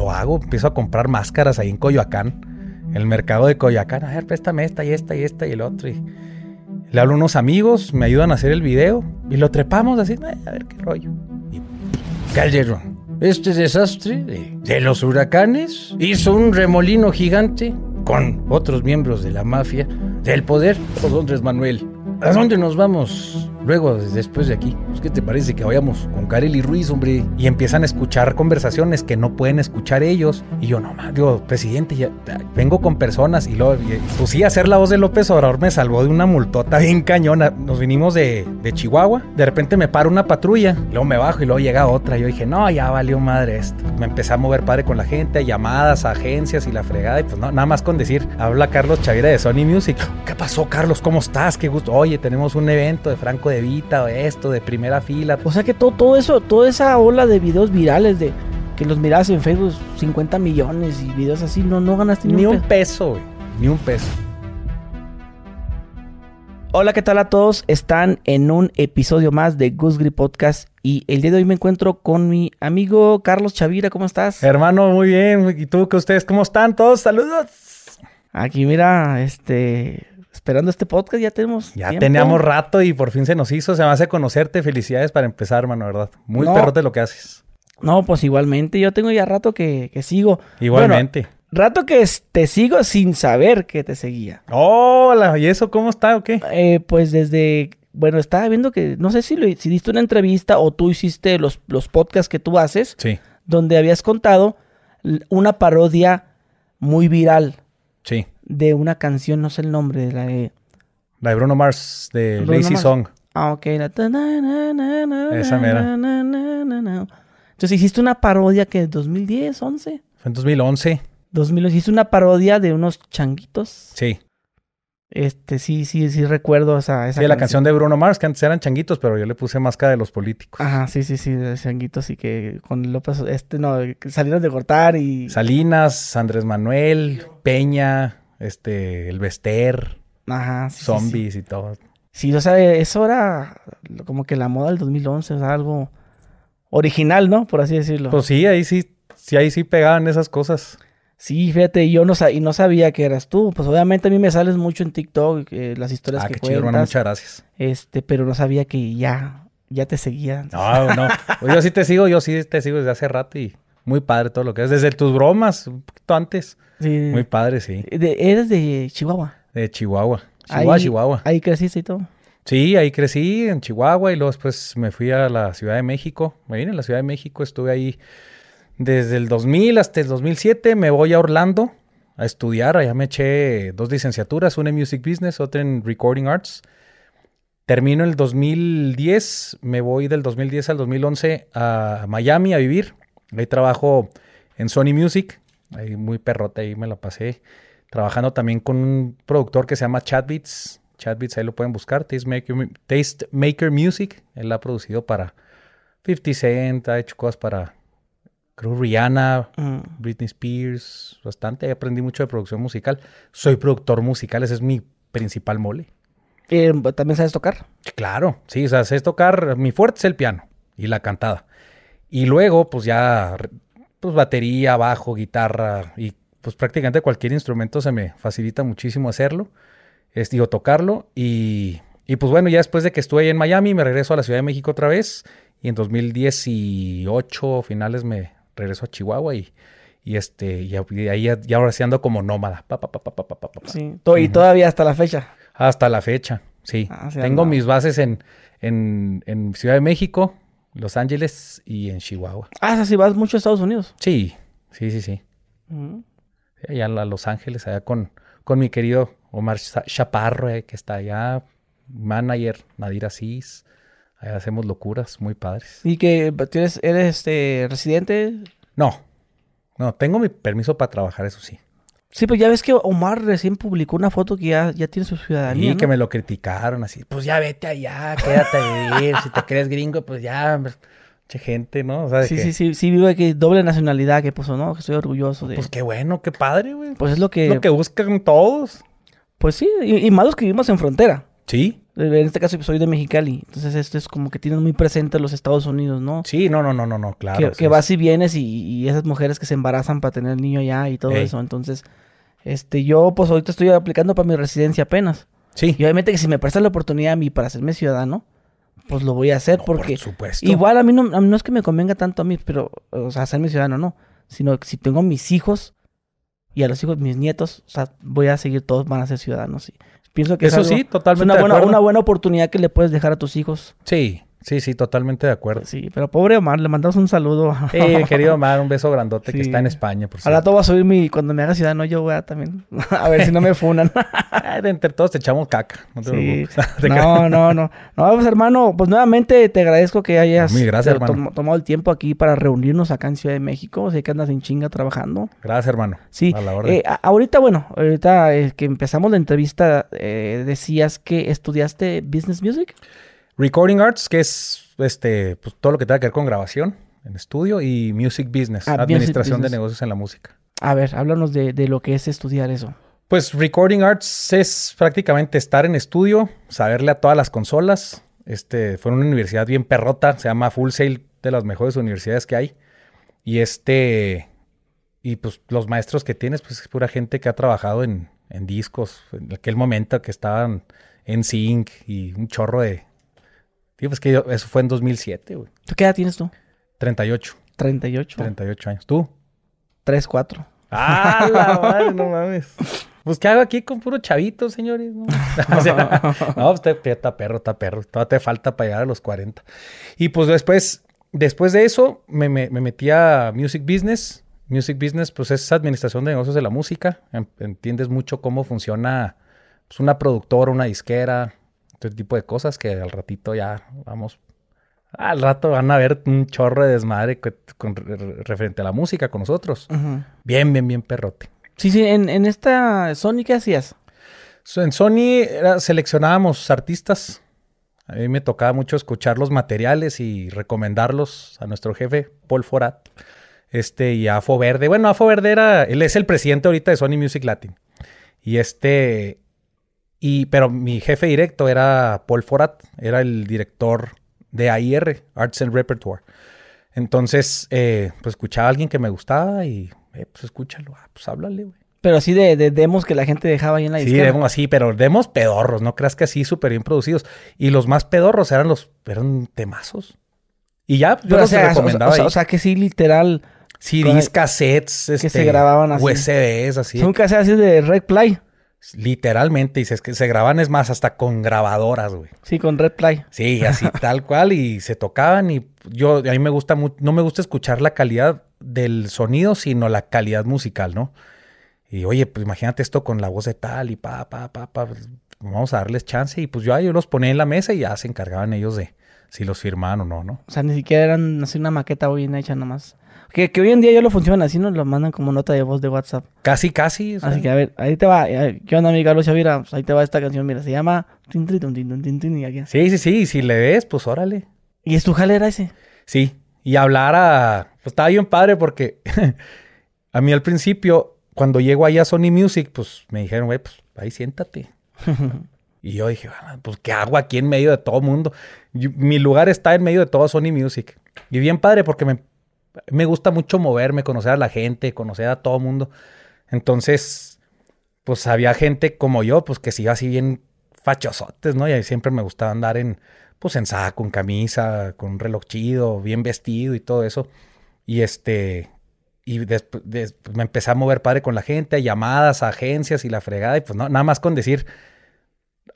lo hago, empiezo a comprar máscaras ahí en Coyoacán, en el mercado de Coyoacán. A ver, préstame esta y esta y esta y el otro. Y le hablo a unos amigos, me ayudan a hacer el video y lo trepamos así, "Eh, a ver qué rollo. Y Calderón, este desastre de, los huracanes hizo un remolino gigante con otros miembros de la mafia del poder. Don Andrés Manuel, ¿a dónde nos vamos luego, después de aquí? Pues, ¿Qué te parece que vayamos con Kareli Ruiz, hombre? Y empiezan a escuchar conversaciones que no pueden escuchar ellos. Y yo, no más, digo, presidente, ya, vengo con personas. Y luego, y, pues sí, hacer la voz de López Obrador me salvó de una multota bien cañona. Nos vinimos de, de Chihuahua. De repente me para una patrulla. Luego me bajo y luego llega otra. Yo dije, no, ya valió madre esto. Me empecé a mover padre con la gente, llamadas a agencias y la fregada. Y pues no, nada más con decir, habla Carlos Chavira de Sony Music. ¿Qué pasó, Carlos? ¿Cómo estás? Qué gusto. Oye, tenemos un evento de Franco de Vita o esto, de primera fila. O sea que todo, todo eso, toda esa ola de videos virales de que los miras en Facebook 50 millones y videos así, no, no ganaste Ni un peso. peso, güey. Ni un peso. Hola, ¿qué tal a todos? Están en un episodio más de Goose Grip Podcast y el día de hoy me encuentro con mi amigo Carlos Chavira. ¿Cómo estás? Hermano, muy bien. ¿Y tú, que ustedes cómo están? Todos, saludos. Aquí, mira, este, esperando este podcast ya tenemos. Ya tiempo. teníamos rato y por fin se nos hizo. Se me hace conocerte. Felicidades para empezar, hermano, ¿verdad? Muy No. perrote lo que haces. No, pues igualmente, yo tengo ya rato que, que sigo. Igualmente. Bueno, rato que te sigo sin saber que te seguía. Hola, ¿y eso cómo está o qué? Eh, pues desde, bueno, estaba viendo que, no sé si, lo, si diste una entrevista o tú hiciste los, los podcasts que tú haces, Sí, donde habías contado una parodia muy viral sí. De una canción, no sé el nombre, de la de... La de Bruno Mars, de Bruno Lazy Mars. Song. Ah, ok, la... Esa mera. Entonces hiciste una parodia que 2010, 11, Fue en 2011. 2011, hiciste una parodia de unos changuitos. Sí. Este, sí, sí, sí recuerdo esa, esa Sí, la canción de Bruno Mars, que antes eran changuitos, pero yo le puse máscara de los políticos. Ajá, sí, sí, sí, de changuitos y que con López, este, no, salieron de cortar y... Salinas, Andrés Manuel, Peña, este, el Bester, Ajá, sí, sí, sí. zombies y todo. Sí, o sea, eso era como que la moda del 2011, o sea, algo original, ¿no? Por así decirlo. Pues sí, ahí sí, sí, ahí sí pegaban esas cosas. sí, fíjate, yo no, y no sabía que eras tú. Pues obviamente a mí me sales mucho en TikTok, eh, las historias Ah, que qué chido, hermano, cuentas, muchas gracias. este, pero no sabía que ya, ya te seguía. No, no. Pues yo sí te sigo, yo sí te sigo desde hace rato y muy padre todo lo que es. Desde tus bromas, un poquito antes. Sí. Muy padre, sí. De- eres de Chihuahua. De Chihuahua. Chihuahua, ahí, Chihuahua. Ahí creciste y todo. Sí, ahí crecí en Chihuahua y luego después me fui a la Ciudad de México. Me vine a la Ciudad de México, estuve ahí desde el 2000 hasta el 2007. Me voy a Orlando a estudiar. Allá me eché dos licenciaturas, una en Music Business, otra en Recording Arts. Termino el 2010, me voy del 2010 al 2011 a Miami a vivir. Ahí trabajo en Sony Music, ahí muy perrote, ahí me la pasé. Trabajando también con un productor que se llama Chatbeats. Chatbeats, ahí lo pueden buscar. Tastemaker, Tastemaker Music. Él ha producido para 50 Cent, ha hecho cosas para creo Rihanna, Mm. Britney Spears, bastante. Ahí aprendí mucho de producción musical. Soy productor musical, ese es mi principal mole. Eh, ¿También sabes tocar? Claro, sí, o sea, sé tocar, mi fuerte es el piano y la cantada. Y luego, pues ya, pues batería, bajo, guitarra y pues prácticamente cualquier instrumento se me facilita muchísimo hacerlo, es, digo, tocarlo. Y, y pues bueno, ya después de que estuve ahí en Miami, me regreso a la Ciudad de México otra vez y en 2018 finales me regreso a Chihuahua y, y este, y, ahí ya, ya ahora sí ando como nómada. Pa, pa, pa, pa, pa, pa, pa, pa. Sí. Y todavía hasta la fecha. Hasta la fecha, sí. Ah, sí, Tengo mis bases en, en, en Ciudad de México, Los Ángeles y en Chihuahua. Ah, si vas mucho a Estados Unidos. Sí, sí, sí, sí. Mm. Sí, Allá a Los Ángeles, allá con, con mi querido Omar Cha- Chaparro, eh, que está allá, manager Nadir Asís. Allá hacemos locuras muy padres. ¿Y que tienes, eres este, residente? No, no, tengo mi permiso para trabajar, eso sí. Sí, pues ya ves que Omar recién publicó una foto que ya, ya tiene su ciudadanía. Y que ¿no? me lo criticaron así. Pues ya vete allá, quédate a vivir. si te crees gringo, pues ya, mucha gente, ¿no? O sea, Sí, que, sí, sí, sí, vive que doble nacionalidad que puso, ¿no? Que estoy orgulloso de. Pues qué bueno, qué padre, güey. Pues es lo que. lo que buscan todos. Pues sí, y, y más los que vivimos en frontera. Sí, En este caso soy de Mexicali, entonces esto es como que tienes muy presente los Estados Unidos, ¿no? Sí, no, no, no, no, no, claro. Que, que vas y vienes y, y, esas mujeres que se embarazan para tener el niño allá y todo eso. Entonces, este, yo pues ahorita estoy aplicando para mi residencia apenas. Sí. Y obviamente que si me prestan la oportunidad a mí para hacerme ciudadano, pues lo voy a hacer porque... Por supuesto. Igual a mí, no, a mí no es que me convenga tanto a mí, pero, o sea, hacerme ciudadano no. Sino que si tengo mis hijos y a los hijos, mis nietos, o sea, voy a seguir, todos van a ser ciudadanos. Sí. Pienso que Eso es algo- sí, totalmente es una buena, una buena oportunidad que le puedes dejar a tus hijos. Sí, sí, sí, totalmente de acuerdo. Sí, pero pobre Omar, le mandamos un saludo. Sí, querido Omar, un beso grandote que está en España, por cierto. rato voy a subir mi... Cuando me haga ciudadano yo voy a también... a ver si no me funan. De entre todos te echamos caca, no te Sí. preocupes. Te No, no, no. No, pues hermano, pues nuevamente te agradezco que hayas Mil gracias, to- hermano. tomado el tiempo aquí para reunirnos acá en Ciudad de México. Sé que andas en chinga trabajando. Gracias, hermano. Sí. A la orden. Eh, ahorita, bueno, ahorita eh, que empezamos la entrevista, eh, decías que estudiaste Business Music. Recording Arts, que es este, pues, todo lo que tenga que ver con grabación en estudio y Music Business, Ah, music administración business. de negocios en la música. A ver, háblanos de, de lo que es estudiar eso. Pues Recording Arts es prácticamente estar en estudio, saberle a todas las consolas. Este, fue una universidad bien perrota, se llama Full Sail, de las mejores universidades que hay. Y este, y pues los maestros que tienes, pues es pura gente que ha trabajado en, en discos, en aquel momento que estaban en Sync y un chorro de... Sí, pues que yo- eso fue en 2007, güey. ¿Tú qué edad tienes tú? 38, 38. 38 años. ¿Tú? 3, 4. ¡Ah, la madre! No mames. Pues, ¿qué hago aquí con puro chavito, señores? No, O sea, no, pues, te- está perro, está perro. Todavía te falta para llegar a los 40. Y pues después, después de eso, me, me- me metí a Music Business. Music Business, pues es administración de negocios de la música. En- Entiendes mucho cómo funciona pues, una productora, una disquera, este tipo de cosas que al ratito ya vamos. Al rato van a ver un chorro de desmadre con- re- referente a la música con nosotros. Bien, bien, bien perrote. Sí, sí, en, en esta Sony, ¿qué hacías? En Sony era- seleccionábamos artistas. A mí me tocaba mucho escuchar los materiales y recomendarlos a nuestro jefe, Paul Forat. Este, y a Afo Verde. Bueno, Afo Verde era, él es el presidente ahorita de Sony Music Latin. Y este, y, pero mi jefe directo era Paul Forat, era el director de AIR, Arts and Repertoire. Entonces, eh, pues escuchaba a alguien que me gustaba y, eh, pues escúchalo, ah, pues háblale, güey. Pero así de, de demos que la gente dejaba ahí en la Sí, disquera. demos así, pero demos pedorros, no creas que así súper bien producidos. Y los más pedorros eran los, eran temazos. Y ya, yo Pero, o los sea, recomendaba o sea, ahí. o sea, que sí, literal. CDs, cassettes, este, se grababan así. USBs, así. Son casi así de Red Play. Literalmente, y se, que se graban, es más, hasta con grabadoras, güey. Sí, con Red Play. Sí, así tal cual, y se tocaban, y yo, a mí me gusta mucho, no me gusta escuchar la calidad del sonido, sino la calidad musical, ¿no? Y oye, pues imagínate esto con la voz de tal y pa, pa, pa, pa, pues, vamos a darles chance, y pues yo, yo los ponía en la mesa y ya se encargaban ellos de si los firmaban o no, ¿no? O sea, ni siquiera eran así una maqueta bien hecha nomás. Que, que hoy en día ya lo funcionan así, nos lo mandan como nota de voz de WhatsApp. Casi, casi. o sea, Así que a ver, ahí te va. eh, ¿Qué onda, mi Carlos Chavira? Pues ahí te va esta canción, mira, se llama... Y aquí. Sí, sí, sí, si le ves, pues órale. ¿Y es tu jale era ese? Sí, y hablar a... Pues estaba bien padre porque a mí al principio, cuando llego ahí a Sony Music, pues me dijeron, güey, pues ahí siéntate. Y yo dije, "Ah, pues ¿qué hago aquí en medio de todo mundo? Mi lugar está en medio de todo Sony Music. Y bien padre porque me, me gusta mucho moverme, conocer a la gente, conocer a todo mundo. Entonces, pues había gente como yo, pues que se iba así bien fachosotes, ¿no? Y siempre me gustaba andar en, pues en saco, en camisa, con reloj chido, bien vestido y todo eso. Y este, y después me empecé a mover padre con la gente, a llamadas, a agencias y la fregada. Y pues no, nada más con decir,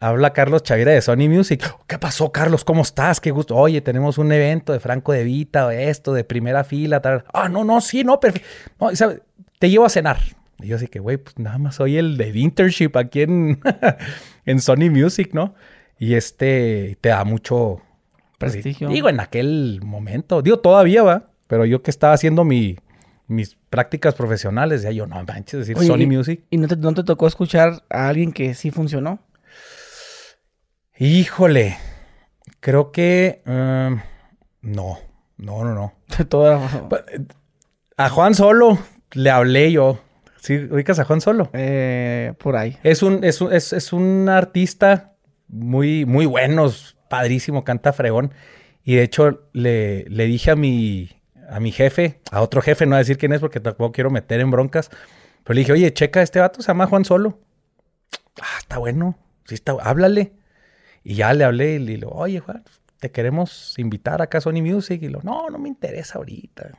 habla Carlos Chavira de Sony Music. ¿Qué pasó, Carlos? ¿Cómo estás? Qué gusto. Oye, tenemos un evento de Franco de Vita, o esto, de primera fila, tal. Ah, no, no, sí, no, perfecto. No, ¿sabes? Te llevo a cenar. Y yo así que, güey, pues nada más soy el de internship aquí en, en Sony Music, ¿no? Y este te da mucho Prestigio. Digo, en aquel momento, digo, todavía va, pero yo que estaba haciendo mi, mis prácticas profesionales, ya yo no manches, decir Oye, Sony y- Music. ¿Y no te, no te tocó escuchar a alguien que sí funcionó? Híjole, creo que em, no, no, no, no. Toda- A Juan Solo le hablé yo. ¿Sí ubicas a Juan Solo? eh, por ahí. Es un, es un, es, es un artista muy, muy buenos, padrísimo, canta fregón. Y de hecho le, le dije a mi, a mi jefe, a otro jefe, no voy a decir quién es porque tampoco quiero meter en broncas, pero le dije, oye, checa, este vato se llama Juan Solo. Ah, está bueno, sí está, háblale. Y ya le hablé y le digo, oye, Juan, te queremos invitar acá a Sony Music. Y lo, no, no me interesa ahorita.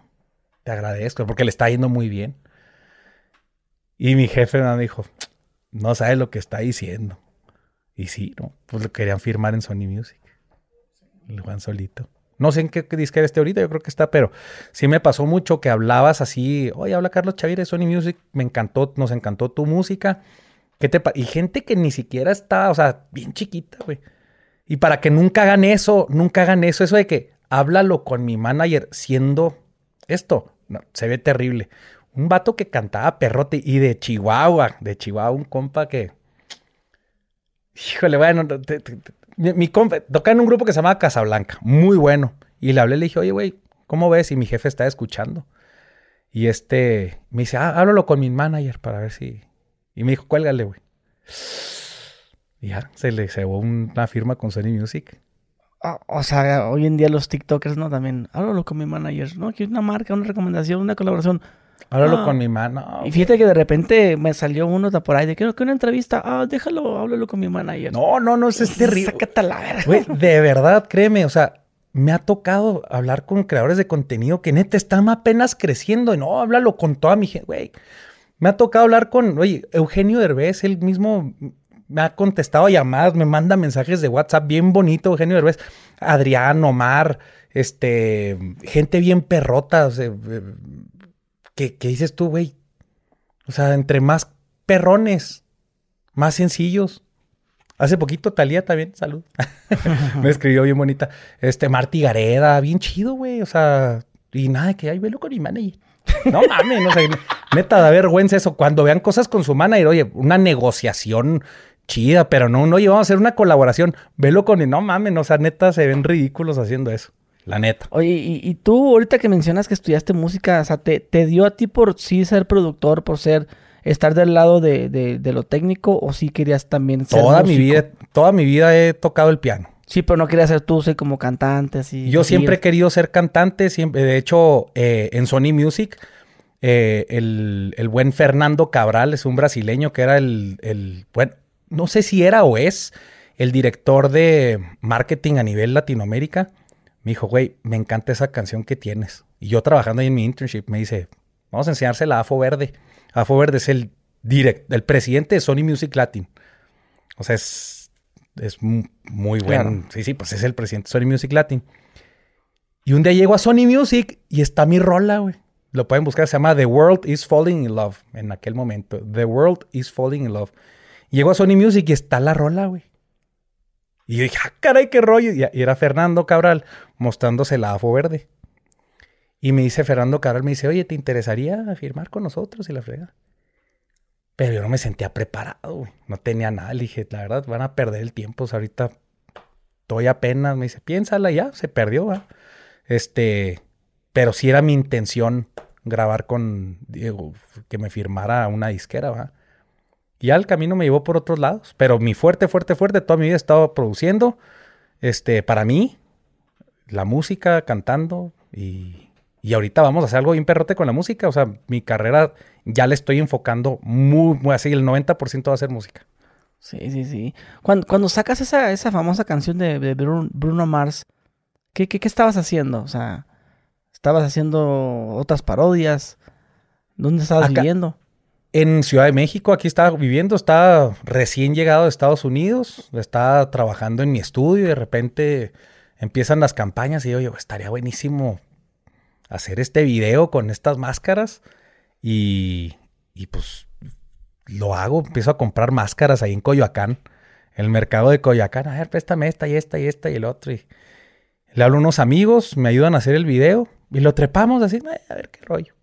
Te agradezco porque le está yendo muy bien. Y mi jefe me dijo, no sabes lo que está diciendo. Y sí, ¿no? Pues lo querían firmar en Sony Music. El Juan solito. No sé en qué disquera esté ahorita, yo creo que está, pero sí me pasó mucho que hablabas así, oye, habla Carlos Chavira de Sony Music, me encantó, nos encantó tu música. ¿Qué te y gente que ni siquiera está, o sea, bien chiquita, güey. Y para que nunca hagan eso, nunca hagan eso, eso de que háblalo con mi manager siendo esto, no, se ve terrible. Un vato que cantaba perrote y de Chihuahua, de Chihuahua, un compa que... Híjole, bueno, mi, compa tocaba en un grupo que se llamaba Casablanca, muy bueno. Y le hablé, le dije, oye, güey, ¿cómo ves? Y mi jefe está escuchando. Y este, me dice, ah, háblalo con mi manager para ver si... Y me dijo, cuélgale, güey. Ya, se le cebó una firma con Sony Music. O sea, hoy en día los TikTokers, ¿no? También, háblalo con mi manager, ¿no? Quiero una marca, una recomendación, una colaboración. Háblalo con mi mano. y fíjate que de repente me salió uno de por ahí de que, que una entrevista. Ah, déjalo, háblalo con mi manager. No, no, no, eso es terrible. Sácate la verga. Güey, de verdad, créeme, o sea, me ha tocado hablar con creadores de contenido que neta están apenas creciendo. Y no, háblalo con toda mi gente, güey. Me ha tocado hablar con, oye, Eugenio Derbez, él mismo me ha contestado llamadas, me manda mensajes de WhatsApp bien bonito, Eugenio Derbez. Adrián, Omar, este, gente bien perrota, o sea, ¿Qué, dices tú, güey? O sea, entre más perrones, más sencillos. Hace poquito Talía también, salud. me escribió bien bonita. Este, Marti Gareda, bien chido, güey. O sea, y nada, que ay, velo con mi manager. No mames, no sé, neta, da vergüenza eso. Cuando vean cosas con su manager, oye, una negociación chida, pero no, no, vamos a hacer una colaboración. Velo con, no mames, o sea, neta, se ven ridículos haciendo eso. La neta. Oye, y, tú ahorita que mencionas que estudiaste música, o sea, ¿te, ¿te, dio a ti por sí ser productor, por ser, estar del lado de, de, lo técnico o sí querías también ser Toda mi vida, toda mi vida he tocado el piano. Sí, pero no querías ser tú, soy como cantante, así. Yo siempre he querido ser cantante, siempre, de hecho, eh, en Sony Music, eh, el, el, buen Fernando Cabral es un brasileño que era el, el, bueno, no sé si era o es el director de marketing a nivel Latinoamérica me dijo, güey, me encanta esa canción que tienes. Y yo trabajando ahí en mi internship me dice, vamos a enseñársela a Afo Verde. Afo Verde es el, direct, el presidente de Sony Music Latin. O sea, es, es muy bueno. Sí, sí, pues es el presidente de Sony Music Latin. Y un día llego a Sony Music y está mi rola, güey. Lo pueden buscar, se llama The World is Falling in Love en aquel momento. The World is Falling in Love. Llego a Sony Music y está la rola, güey. Y yo dije, ah, caray, qué rollo. Y era Fernando Cabral mostrándose la AFO verde. Y me dice Fernando Cabral, me dice, oye, ¿te interesaría firmar con nosotros? Y la frega. Pero yo no me sentía preparado, güey. No tenía nada. Le dije, la verdad, van a perder el tiempo. O sea, ahorita estoy apenas. Me dice, piénsala ya, se perdió, ¿va? Este, pero sí era mi intención grabar con Diego, que me firmara una disquera, ¿va? Y ya el camino me llevó por otros lados. Pero mi fuerte, fuerte, fuerte, toda mi vida he estado produciendo. Este, para mí, la música, cantando. Y, y ahorita vamos a hacer algo bien perrote con la música. O sea, mi carrera ya le estoy enfocando muy, muy así. El 90% va a ser música. Sí, sí, sí. Cuando, cuando sacas esa, esa famosa canción de, Bruno Mars, ¿qué, ¿qué, qué, estabas haciendo? O sea, ¿estabas haciendo otras parodias? ¿Dónde estabas viviendo? En Ciudad de México, aquí estaba viviendo, estaba recién llegado de Estados Unidos, estaba trabajando en mi estudio y de repente empiezan las campañas y yo, oye, estaría buenísimo hacer este video con estas máscaras y, y pues lo hago, empiezo a comprar máscaras ahí en Coyoacán, el mercado de Coyoacán, a ver, préstame esta y esta y esta y el otro. Y le hablo a unos amigos, me ayudan a hacer el video y lo trepamos así, a ver qué rollo.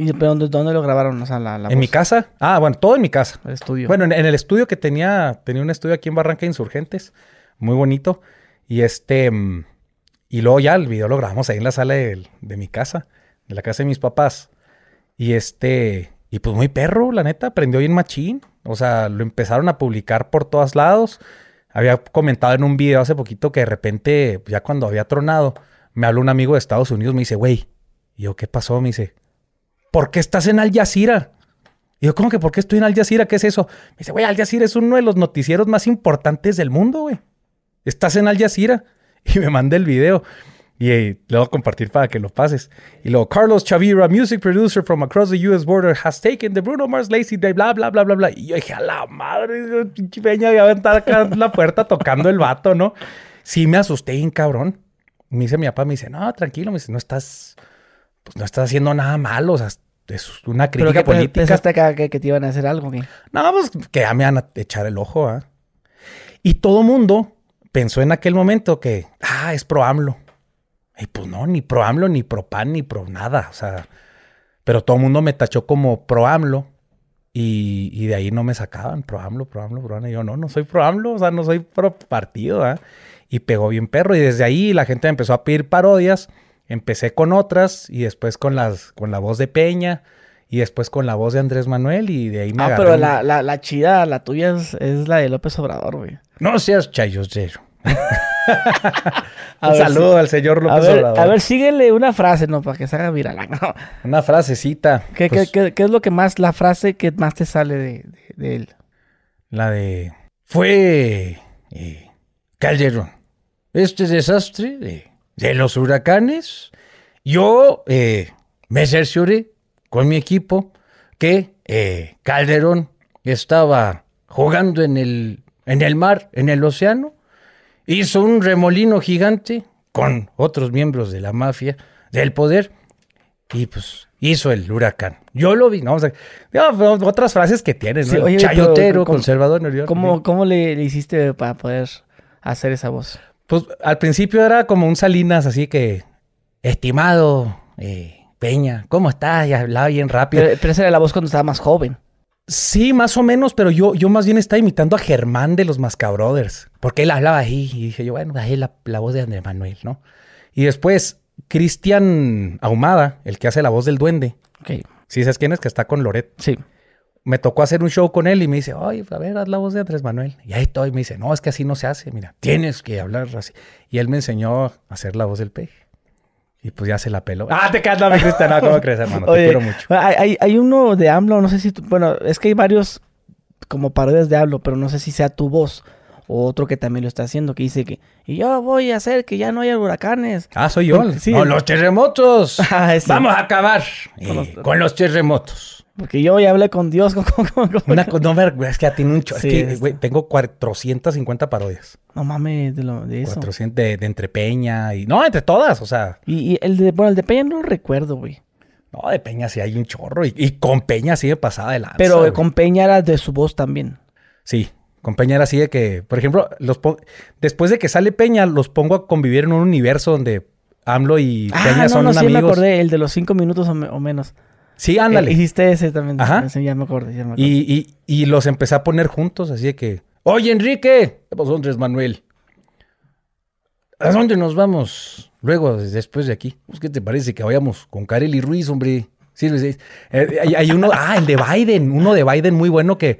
¿Y dónde, dónde lo grabaron? ¿En mi casa? Ah, bueno, todo en mi casa. El estudio. Bueno, en, el estudio que tenía, tenía un estudio aquí en Barranca Insurgentes, muy bonito. Y este, mm, y luego ya el video lo grabamos ahí en la sala de, mi casa, de la casa de mis papás. Y este, y pues muy perro, la neta, aprendió bien machín. O sea, lo empezaron a publicar por todos lados. había comentado en un video hace poquito que de repente, ya cuando había tronado, me habló un amigo de Estados Unidos, me dice, güey, y yo, ¿qué pasó? Me dice, ¿por qué estás en Al Jazeera? Y yo, ¿cómo que por qué estoy en Al Jazeera? ¿Qué es eso? Me dice, güey, Al Jazeera es uno de los noticieros más importantes del mundo, güey. Estás en Al Jazeera. Y me manda el video. Y eh, le voy a compartir para que lo pases. Y luego, Carlos Chavira, music producer from across the US border, has taken the Bruno Mars Lazy Day, bla, bla, bla, bla, bla. Y yo dije, a la madre, pinche peña, voy a aventar acá la puerta tocando el vato, ¿no? Sí me asusté bien cabrón. Me dice mi papá, me dice, no, tranquilo, me dice, no estás, pues no estás haciendo nada malo, o sea, es una Pero crítica que pe- política. pensaste que, que te iban a hacer algo, ¿qué? No, pues que ya me van a echar el ojo, ¿ah? Y todo mundo pensó en aquel momento que, ah, es pro AMLO. Y pues no, ni pro AMLO, ni pro PAN, ni pro nada. O sea, pero todo el mundo me tachó como pro AMLO. Y, y de ahí no me sacaban, pro AMLO, pro AMLO, pro AMLO. Y yo, no, no soy pro AMLO, o sea, no soy pro partido, ¿ah? Y pegó bien perro. Y desde ahí la gente me empezó a pedir parodias. Empecé con otras y después con, las, con la voz de Peña y después con la voz de Andrés Manuel y de ahí me Ah, agarré pero un- la, la, la chida, la tuya es, es la de López Obrador, güey. No seas chayosero. A Un ver saludo al señor A López ver, Obrador. a ver, síguele una frase, ¿no? Para que se haga viral. No. Una frasecita. ¿Qué, pues, qué, qué, es lo que más, la frase que más te sale de, de- de él? La de... Fue... eh, Calderón. Este desastre de, de los huracanes. Yo eh, me cercioré con mi equipo que eh, Calderón estaba jugando en el, en el mar, en el océano. Hizo un remolino gigante con otros miembros de la mafia, del poder, y pues hizo el huracán. Yo lo vi, ¿no? O sea, ya, pero otras frases que tienen, ¿no? Sí, oye, pero Chayotero, ¿cómo- conservador. ¿Cómo, cómo le, le hiciste para poder hacer esa voz? Pues al principio era como un Salinas, así que, estimado eh, Peña, ¿cómo estás? Y hablaba bien rápido. Pero, pero esa era la voz cuando estaba más joven. Sí, más o menos, pero yo, yo más bien estaba imitando a Germán de los Mascabrothers, porque él hablaba ahí y dije yo, bueno, ahí la, la voz de Andrés Manuel, ¿no? Y después, Cristian Ahumada, el que hace la voz del duende, Ok, ¿sí sabes quién es? Que está con Loret. sí. Me tocó hacer un show con él y me dice, oye, a ver, haz la voz de Andrés Manuel. Y ahí estoy, me dice, no, es que así no se hace, mira, tienes que hablar así. Y él me enseñó a hacer la voz del peje. Y pues ya se la peló. Ah, te quedas, mi Cristian, no, ¿cómo crees, hermano? te quiero mucho. Hay, hay, hay uno de AMLO, no sé si... tú- bueno, es que hay varios como parodias de AMLO, pero no sé si sea tu voz o otro que también lo está haciendo, que dice que... Y yo voy a hacer que ya no haya huracanes. Ah, soy yo. Sí. No, los terremotos. Ah. Vamos a acabar eh, Con los... terremotos. Porque yo ya hablé con Dios. Con, con- con- Una no, es que ya tiene un cho- Sí, es que, güey, tengo 450 parodias. No mames de, lo, de eso. 400 de, de entre Peña y... No, entre todas, o sea... Y, y el de... Bueno, el de Peña no lo recuerdo, güey. No, de Peña sí hay un chorro. Y, y con Peña sí me pasaba de lanza. Pero güey. con Peña era de su voz también. Sí, con Peña era así de que... Por ejemplo, los después de que sale Peña, los pongo a convivir en un universo donde AMLO y Ah, Peña no, son no, sí amigos. me acordé. El de los cinco minutos o, me- o menos. Sí, ándale. Eh, hiciste ese también. Ajá. Ya me acordé, ya me acordé. Y, y- y los empecé a poner juntos, así de que, oye Enrique, ¿qué pasó Andrés Manuel? ¿A dónde nos vamos luego, después de aquí? Pues, ¿Qué te parece que vayamos con Kareli Ruiz, hombre? Sí, sí. Eh, hay, hay uno, ah, el de Biden, uno de Biden muy bueno que,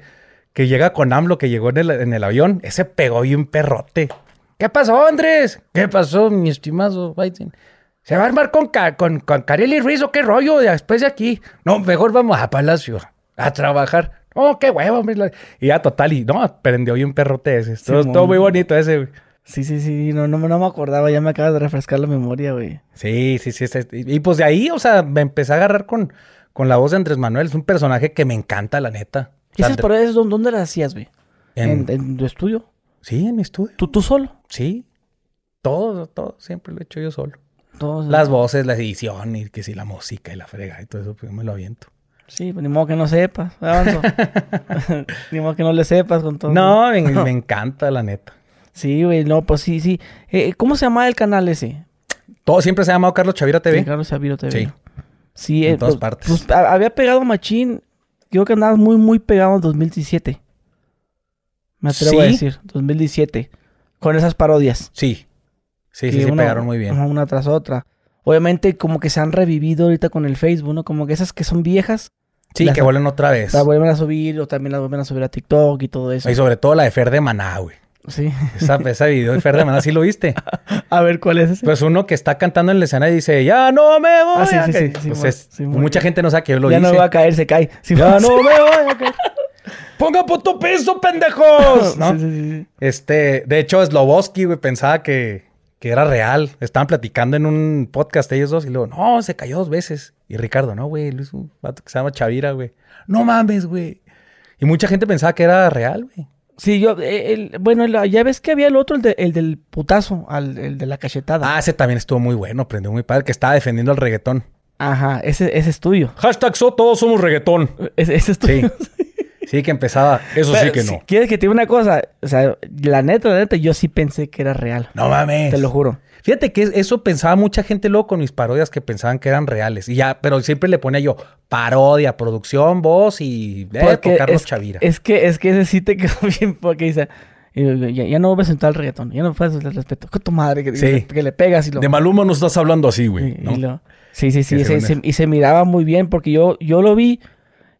que llega con AMLO, que llegó en el, en el avión. Ese pegó y un perrote. ¿Qué pasó, Andrés? ¿Qué pasó, mi estimado Biden? ¿Se va a armar con, con, con Kareli Ruiz o qué rollo después de aquí? No, mejor vamos a Palacio a trabajar. Oh, qué huevo, hombre. Y ya total, y no, prendió y un perrote ese. Simón. estuvo muy bonito ese. Sí, sí, sí. No, no, no me acordaba. Ya me acabas de refrescar la memoria, güey. Sí, sí, sí. y, pues de ahí, o sea, me empecé a agarrar con, con la voz de Andrés Manuel. Es un personaje que me encanta, la neta. ¿Y esas parodias dónde, dónde las hacías, güey? en- ¿En, en tu estudio? Sí, en mi estudio. ¿Tú, tú solo? Sí. Todo, todo, siempre lo he hecho yo solo. Todos, Las voces, la edición, y que sí, la música y la frega y todo eso, pues yo me lo aviento. Sí, pues ni modo que no sepas. Avanzo. ni modo que no le sepas con todo. No, me, me encanta, la neta. Sí, güey. No, pues sí, sí. Eh, ¿Cómo se llama el canal ese? Todo siempre se ha llamado Carlos Chavira TV. Sí, Carlos Xavier TV. Sí. Sí, En eh, todas pues- partes. pues, a- había pegado Machín. Creo que andabas muy, muy pegado en 2017. Me atrevo a ¿Sí? decir. 2017. Con esas parodias. Sí. Sí, que sí, sí, una- pegaron muy bien. Una tras otra. Obviamente, como que se han revivido ahorita con el Facebook, ¿no? Como que esas que son viejas, Sí, las- que vuelven otra vez. las vuelven a subir o también las vuelven a subir a TikTok y todo eso. Y sobre todo la de Fer de Maná, güey. Sí. Esa, ese video de Fer de Maná, ¿sí lo viste? A ver, ¿cuál es ese? Pues uno que está cantando en la escena y dice, ya no me voy Ah, sí, a sí, caer". sí, sí, Pues es- mucha bien. gente no sabe que yo lo ya hice. no va a caer, se cae. Ya no me voy a caer. ¡Ponga puto piso, pendejos! ¿No? Sí, sí, sí, sí. Este, de hecho, Sloboski, güey, pensaba que, que era real. Estaban platicando en un podcast ellos dos y luego, no, se cayó dos veces. Y Ricardo, no, güey, es un vato que se llama Chavira, güey. No mames, güey. Y mucha gente pensaba que era real, güey. Sí, yo, eh, el- bueno, el- ya ves que había el otro, el, de- el del putazo, al- el de la cachetada. Ah, ese también estuvo muy bueno, prendió muy padre, que estaba defendiendo el reggaetón. Ajá, ese, ese es tuyo. Hashtag so, todos somos reggaetón. Ese, ese es tuyo. Sí. Sí, que empezaba. Eso sí que si no. ¿Quieres que te diga una cosa? O sea, la neta, la neta, yo sí pensé que era real. No mames. Te lo juro. Fíjate que eso pensaba mucha gente luego con mis parodias que pensaban que eran reales. Y ya, pero siempre le ponía yo parodia, producción, voz y eh, Porque por Carlos es, Chavira. Es que, es que ese sí te quedó bien porque dice, y ya, ya no voy a sentar el reggaetón, ya no puedes el respeto. Con tu madre que, Sí. que le pegas y lo... De Maluma no estás hablando así, y- güey. y ¿no? lo- sí, sí, sí. Según se- y se miraba muy bien porque yo, yo lo vi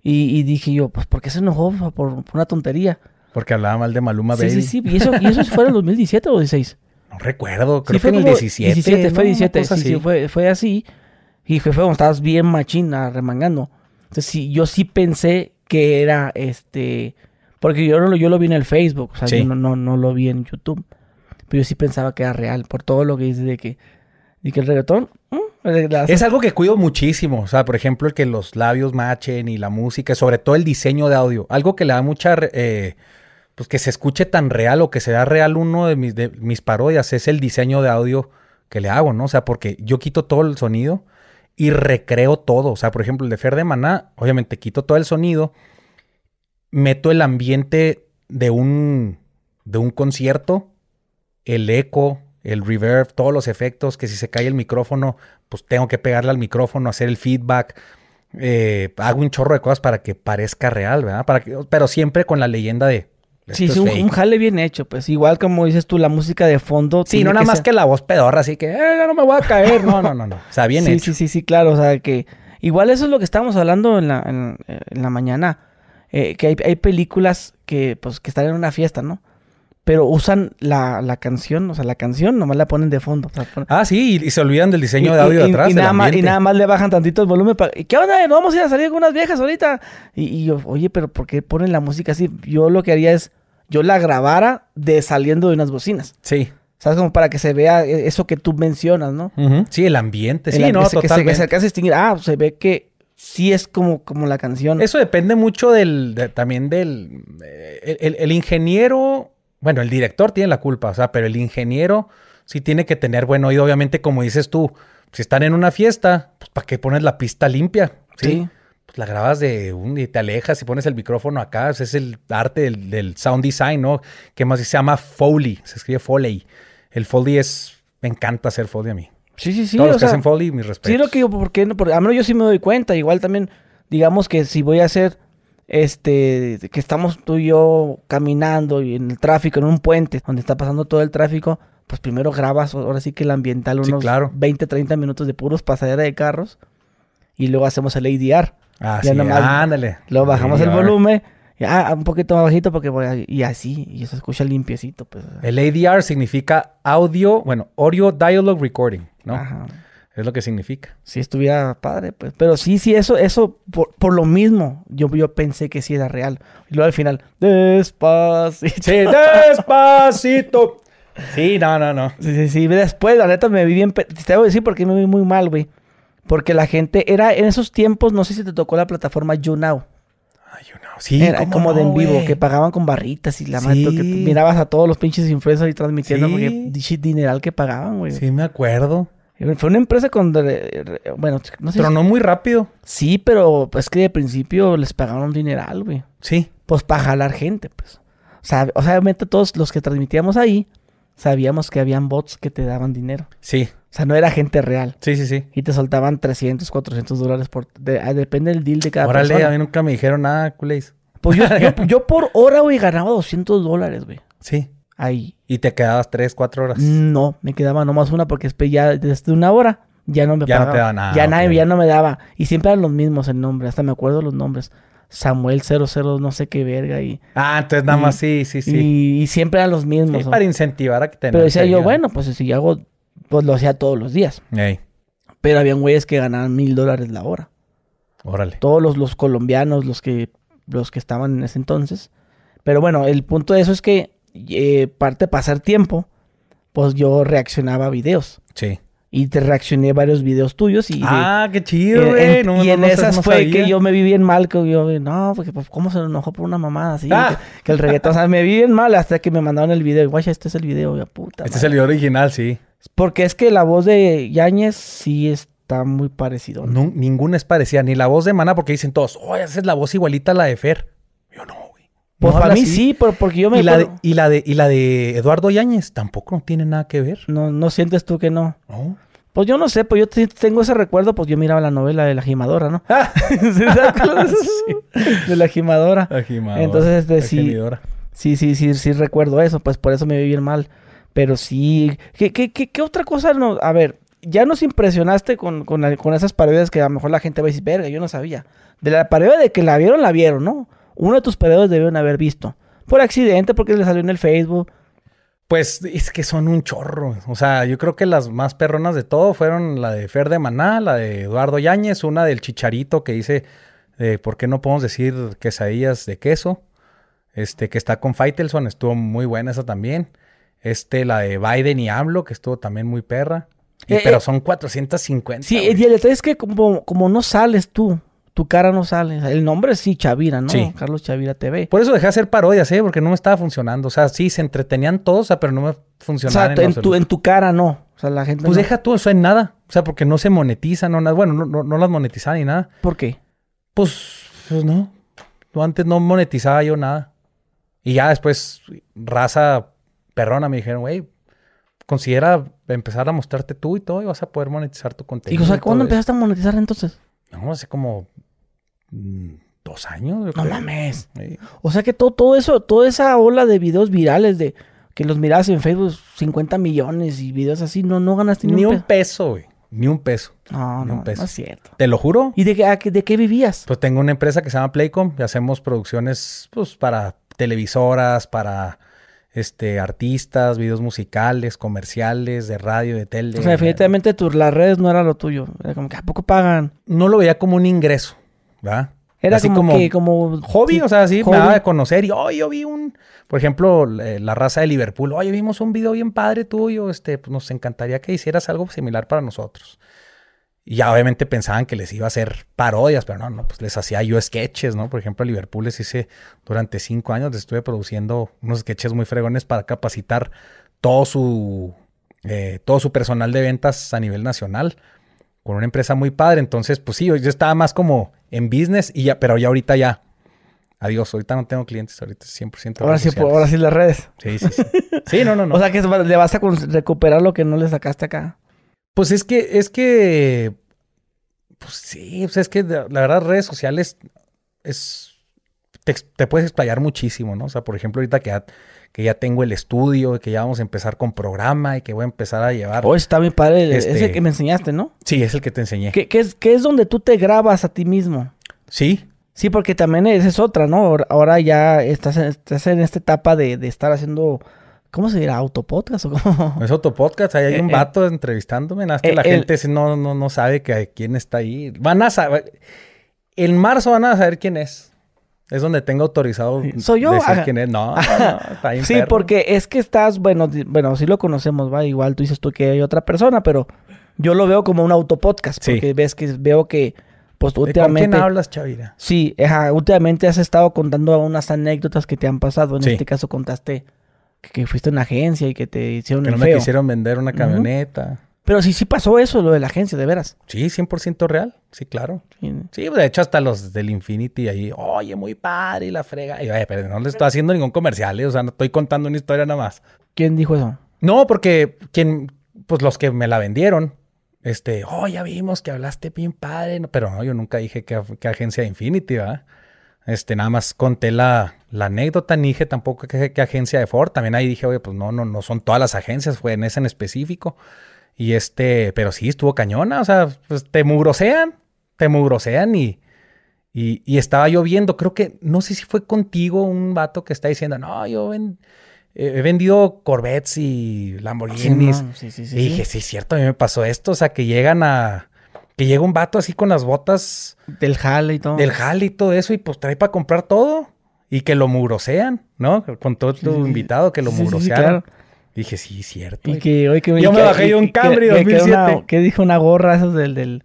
y, y dije yo, pues, ¿por qué se enojó por, por una tontería? Porque hablaba mal de Maluma Sí, Baby. sí, sí. ¿Y eso, ¿Y eso fue en el 2017 o 16? No recuerdo, creo Sí, que en el como 17. 17, ¿no? fue Una 17. cosa Sí, sí, fue, fue así. Y fue, fue cuando estabas bien machina, remangando. Entonces, sí, yo sí pensé que era este. Porque yo, yo lo vi en el Facebook, o sea, Sí. yo no, no, no lo vi en YouTube. Pero yo sí pensaba que era real, por todo lo que dice de que, de que el reggaetón. mm, Es algo que cuido muchísimo. O sea, por ejemplo, el que los labios machen y la música, sobre todo el diseño de audio. Algo que le da mucha. eh, pues que se escuche tan real o que sea real uno de mis, de mis parodias es el diseño de audio que le hago, ¿no? O sea, porque yo quito todo el sonido y recreo todo. O sea, por ejemplo, el de Fer de Maná, obviamente quito todo el sonido, meto el ambiente de un, de un concierto, el eco, el reverb, todos los efectos, que si se cae el micrófono, pues tengo que pegarle al micrófono, hacer el feedback. eh, hago un chorro de cosas para que parezca real, ¿verdad? Para que, pero siempre con la leyenda de... sí, sí, es un, un jale bien hecho, pues. Igual como dices tú, la música de fondo. Sí, no nada más ser- que la voz pedorra, así que "Eh, ya no me voy a caer. No, no, no, no. O sea, bien sí, hecho. Sí, sí, sí, claro. O sea, que igual eso es lo que estábamos hablando en la, en, en la mañana. eh, que hay, hay películas que, pues, que están en una fiesta, ¿no? Pero usan la, la canción, o sea, la canción nomás la ponen de fondo. o sea, pon- Ah, sí, y, y se olvidan del diseño y- de audio y- de atrás. y nada más, y nada más le bajan tantito el volumen. para ¿Qué onda? ¿No vamos a ir a salir con unas viejas ahorita? Y, yo, oye, pero ¿por qué ponen la música así? Yo lo que haría es, yo la grabara de saliendo de unas bocinas. Sí. ¿Sabes? Como para que se vea eh, eso que tú mencionas, ¿no? Sí, el ambiente. Sí, El- no, que se- que se, se distinguir. Ah, se ve que sí es como, como la canción. Eso depende mucho del, de- también del... eh, El, el- el ingeniero, bueno, el director tiene la culpa, o sea, pero el ingeniero sí tiene que tener buen oído. Obviamente, como dices tú, si están en una fiesta, pues ¿para qué pones la pista limpia? Sí. Sí. Pues la grabas de un y te alejas y pones el micrófono acá. Es el arte del, del sound design, ¿no? Que más se llama Foley, se escribe Foley. El Foley es... Me encanta hacer Foley a mí. Sí, sí, sí. Todos los que hacen Foley, mis respetos. sí, lo que yo, ¿por qué no? Porque, a menos yo sí me doy cuenta. Igual también, digamos que si voy a hacer, este, que estamos tú y yo caminando y en el tráfico, en un puente, donde está pasando todo el tráfico, pues primero grabas, ahora sí que el ambiental, Sí, unos claro. 20, 30 minutos de puros pasadera de carros. Y luego hacemos el ADR. Ah, Ya sí, nomás- ándale. Luego bajamos el volumen. ah, un poquito más bajito porque voy a- y así, y se escucha limpiecito, pues. El ADR significa audio, bueno, Audio Dialogue Recording, ¿no? Ajá. Es lo que significa. Si estuviera padre, pues. Pero sí, sí, eso, eso, por, por lo mismo, yo, yo pensé que sí era real. Y luego al final, despacito. Sí, despacito. Sí, no, no, no. Sí, sí, sí. Después, la neta, me vi bien. Te a decir por qué me vi muy mal, güey. Porque la gente era en esos tiempos, no sé si te tocó la plataforma YouNow. Ay, yo no. Sí, Era ¿cómo como de en vivo, que pagaban con barritas y la madre, que Sí. mirabas a todos los pinches influencers y transmitiendo, Sí. porque dineral que pagaban, güey. Sí, me acuerdo. Fue una empresa con. Bueno, no sé. si- Tronó muy rápido. Sí, pero pues que de principio les pagaron un dineral, güey. Sí. Pues para jalar gente, pues. O sea, o sea, obviamente todos los que transmitíamos ahí sabíamos que habían bots que te daban dinero. Sí, O sea, no era gente real. sí, sí, sí. Y te soltaban 300, 400 dólares por... de- ah, depende del deal de cada Órale, persona. a mí nunca me dijeron nada, culéis. Pues yo, yo, yo por hora, güey, ganaba 200 dólares, güey. Sí. Ahí. Y te quedabas tres, cuatro horas. No, me quedaba nomás una porque después ya desde una hora ya no me Ya no te daba nada, Ya nadie, ya no me daba. Y siempre eran los mismos el nombre, hasta me acuerdo los nombres. Samuel 00 no sé qué verga y... Ah, entonces nada Y- más sí, sí, sí. Y, y siempre eran los mismos. Sí, para incentivar a que te Pero decía yo, bueno, pues si hago, pues lo hacía todos los días. Pero habían güeyes que ganaban mil dólares la hora. órale. Todos los, los colombianos, los que, los que estaban en ese entonces. Pero bueno, el punto de eso es que eh, parte de pasar tiempo, pues yo reaccionaba a videos. Sí. Y te reaccioné a varios videos tuyos y... de- Ah, qué chido, Eh, güey. en- No, y en no, esas fue sabía. que yo me vi bien mal, que yo, no, porque pues, cómo se enojó por una mamada así, Ah. que, que el reggaetón, o sea, me vi bien mal hasta que me mandaron el video, y guacha, este es el video, ya puta. Este es madre". el video original, sí. Porque es que la voz de Yáñez sí está muy parecido. ¿no? Ninguna es parecida, ni la voz de Mana, porque dicen todos, oye, esa es la voz igualita a la de Fer. Yo no. Pues No para mí así. sí, pero porque yo me Y la, de, y, la de, y la de Eduardo Yáñez tampoco no tiene nada que ver. no, no sientes tú que no. ¿No? Pues yo no sé, pues yo te- tengo ese recuerdo, pues yo miraba la novela de la gimadora, ¿no? Ah, ¿Sí acuerdas? De la gimadora. la gimadora, Entonces, este, sí. Sí, sí, sí, sí recuerdo eso, pues por eso me vi bien mal. Pero sí, ¿qué, qué, qué, qué otra cosa no? A ver, ya nos impresionaste con, con, la- con esas parodias que a lo mejor la gente va a decir, verga, yo no sabía. De la parodia de que la vieron, la vieron, ¿no? Uno de tus parodias debieron haber visto. Por accidente, porque le salió en el Facebook. Pues es que son un chorro. O sea, yo creo que las más perronas de todo fueron la de Fer de Maná, la de Eduardo Yáñez, una del Chicharito que dice, eh, ¿por qué no podemos decir quesadillas de queso? Este, que está con Faitelson, estuvo muy buena esa también. Este, la de Biden y AMLO, que estuvo también muy perra. Y- Eh, pero eh, son 450. Sí, y el detalle es que como, como no sales tú, tu cara no sale. O El nombre sí, Chavira, ¿no? Sí. Carlos Chavira TV. Por eso dejé de hacer parodias, ¿eh? Porque no me estaba funcionando. O sea, sí, se entretenían todos, o sea, pero no me O funcionaban sea, en, en, tu, en tu cara no. O sea, la gente Pues no. deja tú, eso en nada. O sea, porque no se monetiza, no nada. Bueno, no, no, no las monetizaban ni nada. ¿Por qué? Pues, pues no. Antes no monetizaba yo nada. Y ya después, raza perrona, me dijeron, güey, considera empezar a mostrarte tú y todo y vas a poder monetizar tu Y, contenido. o sea, y ¿cuándo todo eso". empezaste a monetizar entonces? No, hace como mm, dos años. No creo. mames. Sí. O sea que todo, todo eso, toda esa ola de videos virales de que los mirabas en Facebook 50 millones y videos así, no, no ganaste ni, Ni un un peso. güey. Ni un peso. No, ni no, un peso. no es cierto. Te lo juro. ¿Y de qué- de qué vivías? Pues tengo una empresa que se llama Playcom y hacemos producciones pues para televisoras, para este artistas, videos musicales, comerciales, de radio, de tele. O sea, definitivamente tus, las redes no era lo tuyo. Era como que ¿a poco pagan? No lo veía como un ingreso, ¿verdad? Era Así como, que, como... hobby, sí, o sea, sí, hobby. me daba de conocer y, oh, yo vi un, por ejemplo, eh, la raza de Liverpool, oye, vimos un video bien padre tuyo, este, pues nos encantaría que hicieras algo similar para nosotros. Y ya obviamente pensaban que les iba a hacer parodias, pero no, no, pues les hacía yo sketches, ¿no? Por ejemplo, a Liverpool les hice durante cinco años, les estuve produciendo unos sketches muy fregones para capacitar todo su, eh, todo su personal de ventas a nivel nacional con una empresa muy padre. Entonces, pues sí, yo estaba más como en business, y ya, pero ya ahorita ya. Adiós, ahorita no tengo clientes, ahorita es 100% Ahora sí, ahora sí las redes. Sí, sí, sí. Sí, no, no, no. O sea que le vas a recuperar lo que no le sacaste acá. Pues es que, es que, pues sí, pues es que la verdad redes sociales es, te, puedes explayar muchísimo, ¿no? O sea, por ejemplo, ahorita que ya, que ya tengo el estudio, que ya vamos a empezar con programa y que voy a empezar a llevar. Oh, está bien padre. el- Este- que me enseñaste, ¿no? Sí, es el que te enseñé. ¿Qué, qué es, es donde tú te grabas a ti mismo? Sí, Sí, porque también esa es otra, ¿no? Ahora, ahora ya estás en, estás en esta etapa de, de estar haciendo, ¿cómo se dirá? ¿Autopodcast o cómo? es autopodcast, ahí hay Eh, un eh. vato entrevistándome, nada más que Eh, la el- gente no, no, no sabe que quién está ahí. Van a saber, en marzo van a saber quién es. Es donde tengo autorizado soy yo, decir ajá. quién es. No, no, no, está bien Sí, perro. porque es que estás, bueno, bueno, sí lo conocemos, va, igual tú dices tú que hay otra persona, pero yo lo veo como un autopodcast, Sí. porque ves que veo que, pues ¿De ¿Con últimamente... quién hablas, Chavira? Sí, ajá, últimamente has estado contando unas anécdotas que te han pasado. En Sí. este caso contaste que, fuiste a una agencia y que te hicieron Que el no me quisieron vender una camioneta. Pero sí, sí pasó eso, lo de la agencia, de veras. Sí, 100% real. Sí, claro. Sí. Sí, de hecho, hasta los del Infinity ahí, oye, muy padre, y la frega. Y, oye, pero no le estoy haciendo ningún comercial, ¿eh? o sea, no estoy contando una historia nada más. ¿Quién dijo eso? No, porque quien, pues los que me la vendieron, este, oh, ya vimos que hablaste bien padre, pero no, yo nunca dije que, que agencia de Infinity, ¿verdad? Este, nada más conté la, la anécdota, ni dije tampoco que agencia de Ford. También ahí dije, oye, pues no, no, no son todas las agencias, fue en esa en específico. Y este, pero sí, estuvo cañona, o sea, pues te mugrosean, te mugrosean y, Y, y estaba yo viendo, creo que, no sé si fue contigo un vato que está diciendo, no, yo ven- eh, he vendido Corvettes y Lamborghinis. Sí, no, sí, sí, y dije, sí, es cierto, a mí me pasó esto. O sea, que llegan a. Que llega un vato así con las botas Del jale y todo. del jale y todo eso, y pues trae para comprar todo. Y que lo mugrosean, ¿no? Con todo tu invitado, que lo Sí, claro. Dije, sí, cierto. Y que, oye, que, Yo me bajé de un Camry y que 2007. una- Que dijo una gorra esos del, del,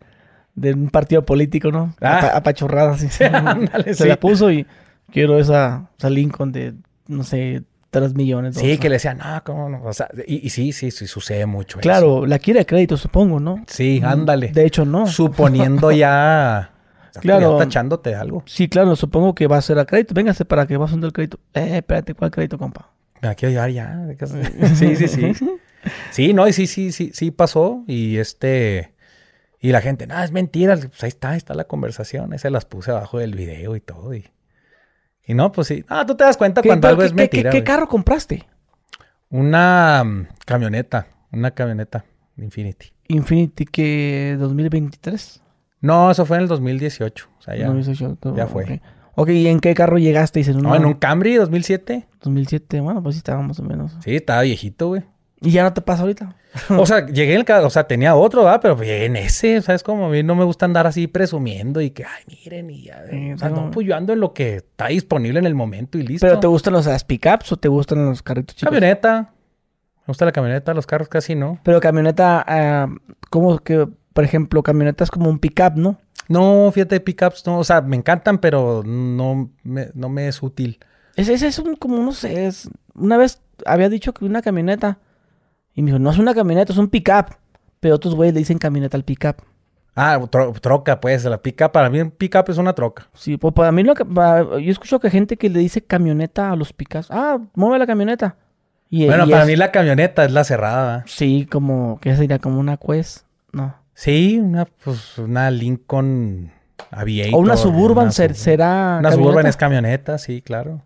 de un partido político, ¿no? Ah. Apa- apachurrada así. Ándale, Se la puso y quiero esa, esa Lincoln de, no sé, 3 millones. Sí, dos, que ¿no? le decían, no, ¿cómo no? O sea, y, y sí, sí, sí, sucede mucho. eso. Claro, la quiere de crédito, supongo, ¿no? Sí, ándale. De hecho, no. Suponiendo ya. Claro. Ya tachándote algo. Sí, claro, supongo que va a ser a crédito. Véngase para que va a hacer el crédito. Eh, espérate, ¿cuál crédito, compa? Me la quiero llevar ya. Sí, sí, sí. Sí, no, y sí, sí, sí, sí pasó. Y este. Y la gente, no, es mentira. Pues ahí está, ahí está la conversación. Ahí se las puse abajo del video y todo. Y, y no, pues sí. Ah, tú te das cuenta ¿Qué, cuando algo qué- es qué- mentira. qué carro compraste? Una mm, camioneta. Una camioneta Infinity. Infinity que 2023. No, eso fue en el 2018. O sea, ya. 2018, ya fue. Ok, Ok, ¿y en qué carro llegaste? Dices, No, en un Camry 2007. 2007. Bueno, pues sí estaba más o menos. Sí, estaba viejito, güey. ¿Y ya no te pasa ahorita? O sea, llegué en el ca- o sea, tenía otro, ¿verdad? Pero llegué en ese, ¿sabes? Como a mí no me gusta andar así presumiendo y que, ay, miren, y ya. Sí, o sea, no, pues yo ando en lo que está disponible en el momento y listo. ¿Pero te gustan los pickups o te gustan los carritos chicos? Camioneta. Me gusta la camioneta, los carros casi no. Pero camioneta, ah, como que, por ejemplo, camioneta es como un pickup, ¿no? No, fíjate, pickups no. O sea, me encantan, pero no me, no me es útil. Ese, ese es un, como, no sé, es... Una vez había dicho que una camioneta. Y me dijo, no es una camioneta, es un pickup. Pero otros güeyes le dicen camioneta al pickup. Ah, tro- troca, pues. La pickup, para mí un pickup es una troca. Sí, pues para mí lo que... Yo escucho que gente que le dice camioneta a los pickups. Ah, mueve la camioneta. Y, Bueno, y para es- mí la camioneta es la cerrada. Sí, como... ¿Qué sería? Como una Quest. No. Sí, una, pues, una Lincoln Aviator. O una Suburban una ser- será... Una Suburban es camioneta, sí, claro.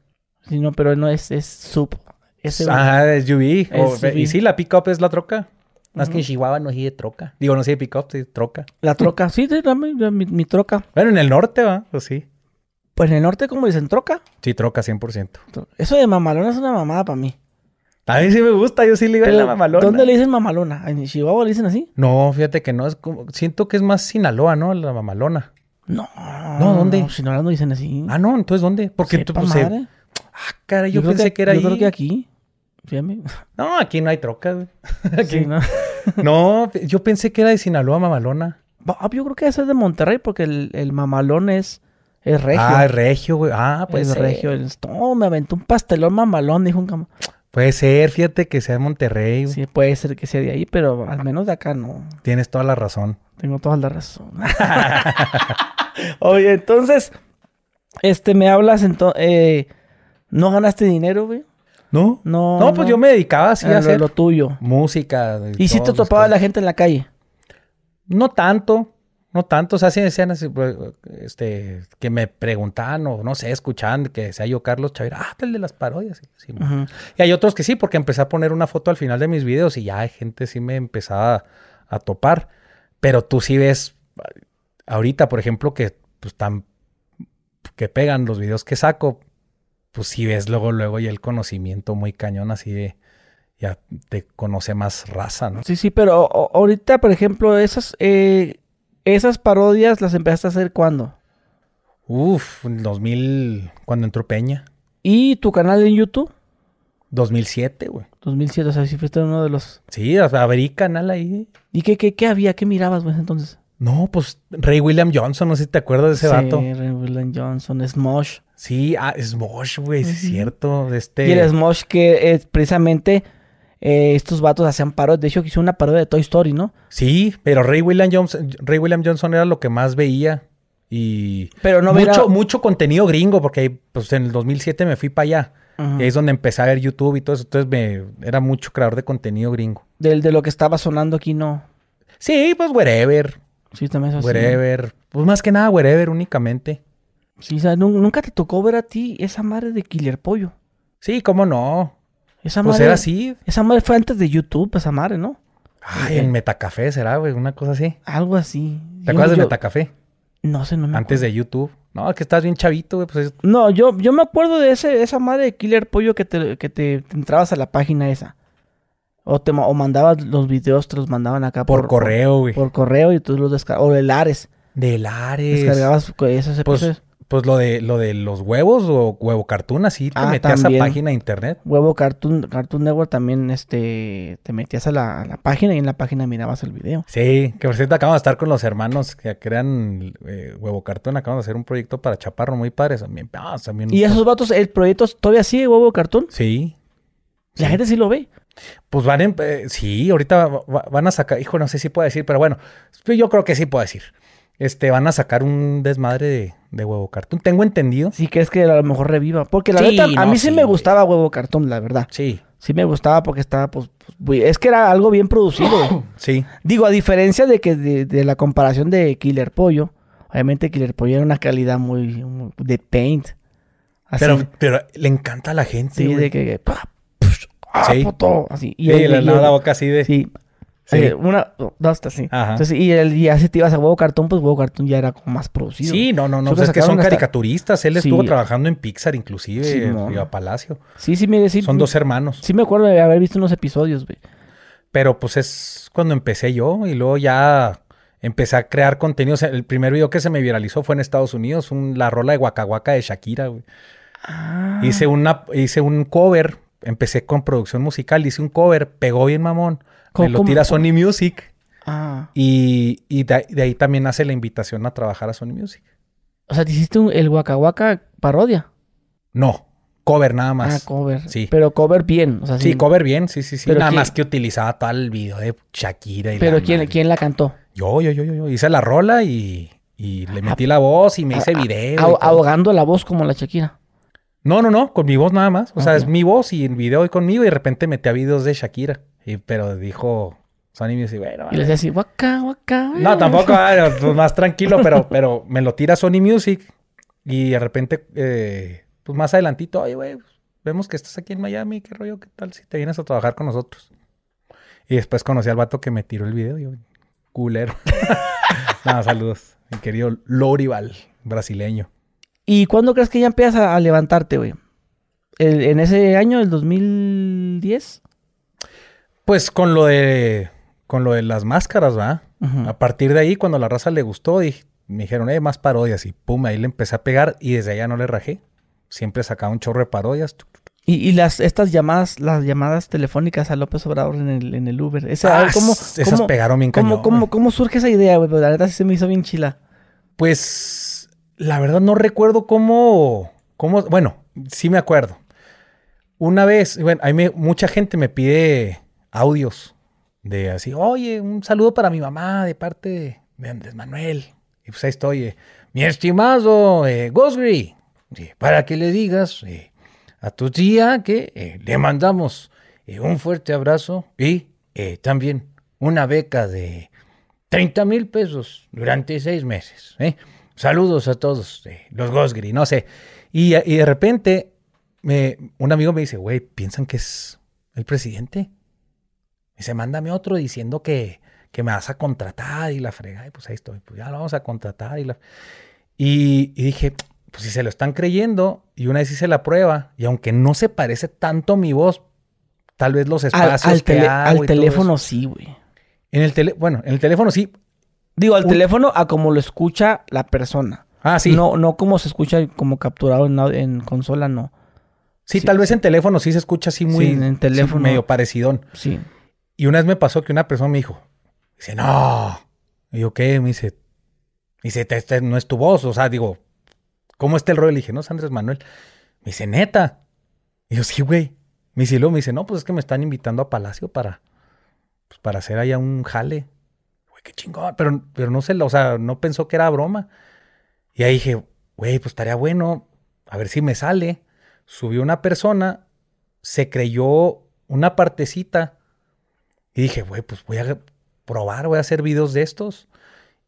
Sí, no, pero no es... Es sub. Ese- Ajá, es SUV. O- SUV. y sí, la pickup es la troca. Más que en. Chihuahua no sí de troca. Digo, no sí de pickup, sí troca. La troca. Sí, de- la- mi, mi- mi troca. Bueno, en el norte, va, pues sí. Pues en el norte, como dicen, troca. Sí, troca 100%. Eso de mamalona es una mamada para mí. A mí sí me gusta, yo sí le digo Pero, la mamalona. ¿Dónde le dicen mamalona? ¿En Chihuahua le dicen así? No, fíjate que no, es como... Siento que es más Sinaloa, ¿no? La mamalona. No. No, ¿dónde? Si no, no dicen así. Ah, no, entonces ¿dónde? Porque tú, pues, se-. Ah, caray, yo, pensé que, era Yo ahí. creo que aquí. Fíjame. No, aquí no hay troca, güey. Sí, ¿no? No, yo pensé que era de Sinaloa, mamalona. Ah, yo creo que ese es de Monterrey porque el, el mamalón es, es regio. Ah, es regio, güey. Ah, pues es regio. No, me aventó un pastelón mamalón, dijo un cam... Puede ser, fíjate que sea de Monterrey. güey. Sí, puede ser que sea de ahí, pero al menos de acá no. Tienes toda la razón. Tengo toda la razón. Oye, entonces, este, me hablas, entonces, ¿no ganaste dinero, güey? ¿No? No, No, pues yo me dedicaba así a hacer lo tuyo. música. ¿Y si te las topaba la gente en la calle? No tanto, no tanto. O sea, sí decían así, pues, este, que me preguntaban o no sé, escuchaban que decía yo Carlos Chavira, ah, el de las parodias. Sí. Y hay otros que sí, porque empecé a poner una foto al final de mis videos y ya hay gente sí me empezaba a topar. Pero tú sí ves ahorita, por ejemplo, que pues tan que pegan los videos que saco, pues sí ves luego, luego y el conocimiento muy cañón así de ya te conoce más raza, ¿no? Sí, sí, pero ahorita, por ejemplo, esas, eh, esas parodias las empezaste a hacer cuándo? Uf, en 2000, cuando entró Peña. ¿Y tu canal en YouTube? 2007, güey. 2007, o sea, si fuiste uno de los... Sí, o sea, abrí canal ahí. ¿Y qué, qué, qué había? ¿Qué mirabas, güey, entonces? No, pues Ray William Johnson, no sé si te acuerdas de ese sí, vato. Ray William Johnson, Smosh. Sí, ah, Smosh, güey, sí es cierto. Este... Y el Smosh que precisamente eh, estos vatos hacían parodias. De hecho, hizo una parodia de Toy Story, ¿no? Sí, pero Ray William Johnson, Ray William Johnson era lo que más veía. Y Pero no mucho, veía- mucho contenido gringo, porque pues, en el 2007 me fui para allá. Y ahí es donde empecé a ver YouTube y todo eso. Entonces me era mucho creador de contenido gringo. Del, de lo que estaba sonando aquí, no. Sí, pues wherever, Sí, también es así. wherever. Pues más que nada wherever únicamente. Sí, o sea, nu- nunca te tocó ver a ti esa madre de Killer Pollo. Sí, cómo no. Esa Pues madre, era así. Esa madre fue antes de YouTube, esa madre, ¿no? Ay, Eh, en Metacafé será, güey, una cosa así. Algo así. ¿Te Yo- acuerdas de yo- Metacafé? No sé, no me Antes acuerdo. de YouTube. No, que estás bien chavito, güey. Pues es- No, yo, yo me acuerdo de ese, esa madre de Killer Pollo que te, que te, te entrabas a la página esa. O te o mandabas los videos, te los mandaban acá por, correo, güey. Por, correo y tú los descargabas. O de Lares. De Lares. Descargabas co- esos Pues, episodios. pues lo de lo de los huevos o huevo cartoon, así te Ah, metías también. a página de internet. Huevo Cartoon, Cartoon Network también este, te metías a la, a la página y en la página mirabas el video. Sí, que por cierto acabamos de estar con los hermanos que crean eh, Huevo Cartón. Acabamos de hacer un proyecto para Chaparro muy padre. También, ah, también Y esos vatos, el proyecto todavía sigue Huevo Cartoon. Sí. La Sí. gente sí lo ve. Pues van en... eh, sí, ahorita va- va- van a sacar... Hijo, no sé si puedo decir, pero bueno. Yo creo que sí puedo decir. Este, van a sacar un desmadre de, de Huevo Cartón. Tengo entendido. Si crees que a lo mejor reviva. Porque la Sí, neta, a no, mí sí, sí, me gustaba Huevo Cartoon, la verdad. Sí, Sí me gustaba porque estaba, pues, pues, es que era algo bien producido. sí. Digo, a diferencia de que de, de la comparación de Killer Pollo, obviamente Killer Pollo era una calidad muy, muy- de paint. Así, Pero, pero le encanta a la gente, sí, güey. de que, que, pa, ah, Sí. puto, así. Y Sí, le y lava la boca así de... Sí. Sí. Eh, una, dos, así. Ajá. Entonces, y el día si te ibas a huevo cartón, pues huevo cartón ya era como más producido. Sí, no, no, no. Pues es que son hasta- caricaturistas. Él Sí. estuvo trabajando en Pixar, inclusive, Sí. Río Palacio. Sí, sí, mire, sí. Son dos hermanos. Sí me acuerdo de haber visto unos episodios, güey. Pero pues es cuando empecé yo y luego ya empecé a crear contenidos. El primer video que se me viralizó fue en Estados Unidos, un- la rola de Waka de Shakira, güey. Ah. Hice, una, hice un cover, empecé con producción musical, hice un cover, pegó bien mamón. ¿Cómo- Me lo tira cómo? Sony Music Ah. y, y de, de ahí también hace la invitación a trabajar a Sony Music. O sea, te hiciste un- el Waka Waka parodia. No, cover nada Ah, más. cover. Sí. Pero cover bien. O sea, Sí, cover bien, sí, sí, sí. Pero Nada ¿quién- más que utilizaba todo el video de Shakira y Pero la ¿quién. ¿quién la cantó? Yo, yo, yo, yo, yo. Hice la rola y, y le metí la voz y me hice Ah, video. y ah, todo. ahogando la voz como la Shakira. No, no, no, con mi voz nada más. O sea, es mi voz y el video y conmigo y de repente metí a videos de Shakira. Y, pero dijo Sony Music, bueno. Y le vale. decía así, Waka Waka. No, tampoco, ah, pues más tranquilo, pero, pero me lo tira Sony Music y de repente, eh, pues más adelantito, oye, güey, vemos que estás aquí en Miami, qué rollo, qué tal si te vienes a trabajar con nosotros. Y después conocí al vato que me tiró el video y yo, culero. Nada, saludos, mi querido Lorival, brasileño. ¿Y cuándo crees que ya empiezas a, a levantarte, güey? ¿El- ¿En ese año, el 2010? Pues con lo de, con lo de las máscaras, ¿va? A partir de ahí, cuando a la raza le gustó, dije- me dijeron, eh, más parodias. Y pum, ahí le empecé a pegar y desde allá no le rajé. Siempre sacaba un chorro de parodias. Y, y las, estas llamadas, las llamadas telefónicas a López Obrador en el, en el Uber. Esa, Ah, ¿cómo, esas cómo- pegaron bien cómo- cañón, cómo- cómo surge esa idea, güey? Pero La neta sí se me hizo bien chila. Pues la verdad no recuerdo cómo, cómo, bueno, sí me acuerdo. Una vez, bueno, hay mucha gente me pide audios de así, oye, un saludo para mi mamá de parte de, Andrés Manuel. Y pues ahí estoy, eh, mi estimado eh, Gosgri, sí, para que le digas eh, a tu tía que eh, le mandamos eh, un fuerte abrazo y eh, también una beca de 30 mil pesos durante seis meses. ¿eh? Saludos a todos, eh, los Gosgri, no sé. Y, y de repente, me- un amigo me dice, güey, ¿piensan que es el presidente? Y se mándame otro diciendo que, que me vas a contratar y la fregada. Y pues ahí estoy, pues ya lo vamos a contratar. Y, la... y, y dije, pues si se lo están creyendo, y una vez hice la prueba, y aunque no se parece tanto a mi voz, tal vez los Al, espacios al que tele- hago al y todo teléfono sí, güey. En el tele, bueno, en el teléfono sí. Digo, al Un- teléfono a como lo escucha la persona. Ah, sí. No, no como se escucha como capturado en, consola, no. sí, sí, tal vez en teléfono sí se escucha así muy Sí, en sí, teléfono. medio parecidón. Sí. Y una vez me pasó que una persona me dijo, dice, no. Y yo, ¿qué? Me dice, dice, "Te- este no es tu voz. O sea, digo, ¿cómo está el rollo? Le dije, no, es Andrés Manuel. Me dice, neta. Y yo, sí, güey. Me dice, y luego me dice, no, pues es que me están invitando a Palacio para, pues, para hacer allá un jale. Qué chingón. Pero, pero no sé, o sea, no pensó que era broma. Y ahí dije, güey, pues estaría bueno, a ver si me sale. Subió una persona, se creyó una partecita. Y dije, güey, pues voy a probar, voy a hacer videos de estos.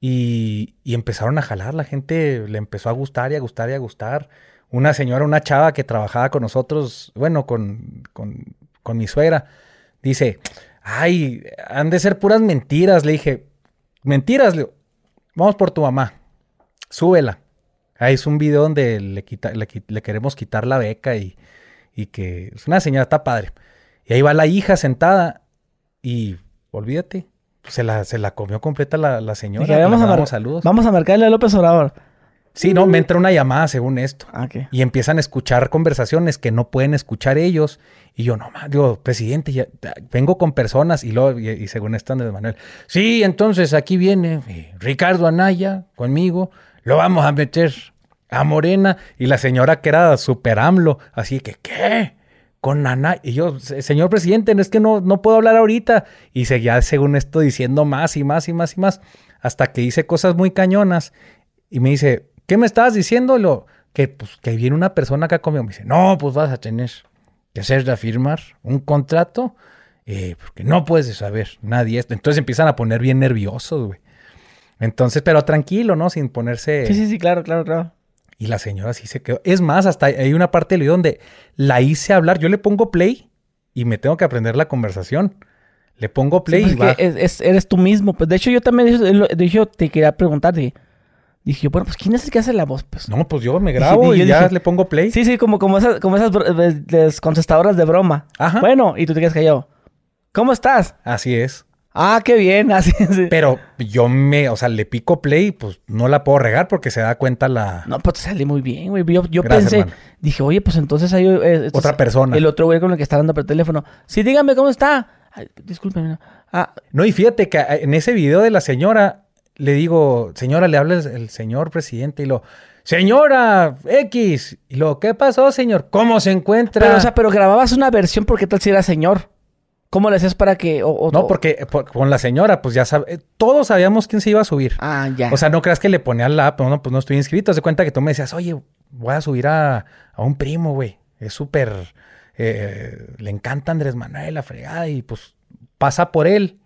Y, y empezaron a jalar, la gente le empezó a gustar y a gustar y a gustar. Una señora, una chava que trabajaba con nosotros, bueno, con, con, con mi suegra, dice, ay, han de ser puras mentiras. Le dije, mentiras, le digo, vamos por tu mamá, súbela. Ahí es un video donde le, quita, le, queremos quitar la beca y, y que es una señora, está padre. Y ahí va la hija sentada y olvídate, se la, se la comió completa la, la señora. Dije, vamos, a saludos. vamos a marcarle a López Obrador. Sí, no, me entra una llamada según esto. Ah. Y empiezan a escuchar conversaciones que no pueden escuchar ellos. Y yo, no, ma, digo, presidente, ya, vengo con personas. Y luego, y, y según esto, Andrés Manuel, sí, entonces aquí viene eh, Ricardo Anaya conmigo, lo vamos a meter a Morena. Y la señora que era super AMLO, así que, ¿qué? Con Anaya. Y yo, "Se- señor presidente, no es que no, no puedo hablar ahorita. Y seguía, según esto, diciendo más y más y más y más. Hasta que hice cosas muy cañonas. Y me dice, ¿qué me estabas diciendo? Lo, que, pues, que viene una persona acá conmigo. Me dice, no, pues vas a tener que hacer de firmar un contrato eh, porque no puedes saber nadie esto. Entonces empiezan a poner bien nerviosos, güey. Entonces, pero tranquilo, ¿no? Sin ponerse... Sí, sí, sí, claro, claro, claro. Y la señora sí se quedó. Es más, hasta hay una parte del video donde la hice hablar. Yo le pongo play y me tengo que aprender la conversación. Le pongo play Sí, y pues va. es eres tú mismo. Pues de hecho, yo también de hecho, te quería preguntar. Dije, dije, bueno, pues ¿quién es el que hace la voz? Pues No, pues yo me grabo Dije- y yo ya dije- le pongo play. Sí, sí, como, como esas, como esas eh, contestadoras de broma. Ajá. Bueno, y tú te quedas callado. ¿Cómo estás? Así es. Ah, qué bien. Así sí. Pero yo me, o sea, le pico play, pues no la puedo regar porque se da cuenta la No, pues te sale muy bien, güey. Yo, yo Gracias, pensé, hermano. dije, oye, pues entonces hay eh, otra es persona. el otro güey con el que está hablando por teléfono. Sí, dígame cómo está. Ay, discúlpeme. no. Ah, No, y fíjate que eh, en ese video de la señora, le digo, señora, le habla el, el señor presidente y lo, señora X, y lo, ¿qué pasó, señor? ¿Cómo se encuentra? pero, o sea, pero grababas una versión porque tal si era señor. ¿Cómo le hacías para que.? o- o- no, porque eh, por- con la señora, pues ya sabe, eh, todos sabíamos quién se iba a subir. Ah, ya. O sea, no creas que le ponía la app, no, pues no estoy inscrito. Haz de cuenta que tú me decías, oye, voy a subir a, a un primo, güey. Es súper. eh, le encanta Andrés Manuel, la fregada, y pues pasa por él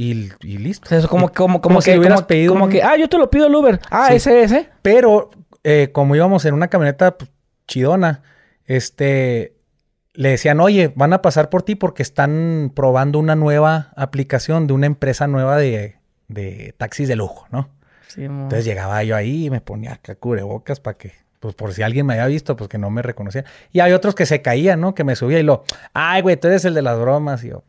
y, y listo. Eso como, Y- como, como, como si que, hubieras como, pedido como un- que, ah, yo te lo pido el Uber. Ah, Sí. ese, ese. Pero eh, como íbamos en una camioneta pues, chidona, este. Le decían, oye, van a pasar por ti porque están probando una nueva aplicación de una empresa nueva de, de taxis de lujo, ¿no? Sí. Entonces llegaba yo ahí y me ponía acá cubrebocas para que, pues por si alguien me había visto, pues que no me reconocía. Y hay otros que se caían, ¿no? Que me subía y lo, ay, güey, tú eres el de las bromas. Y yo,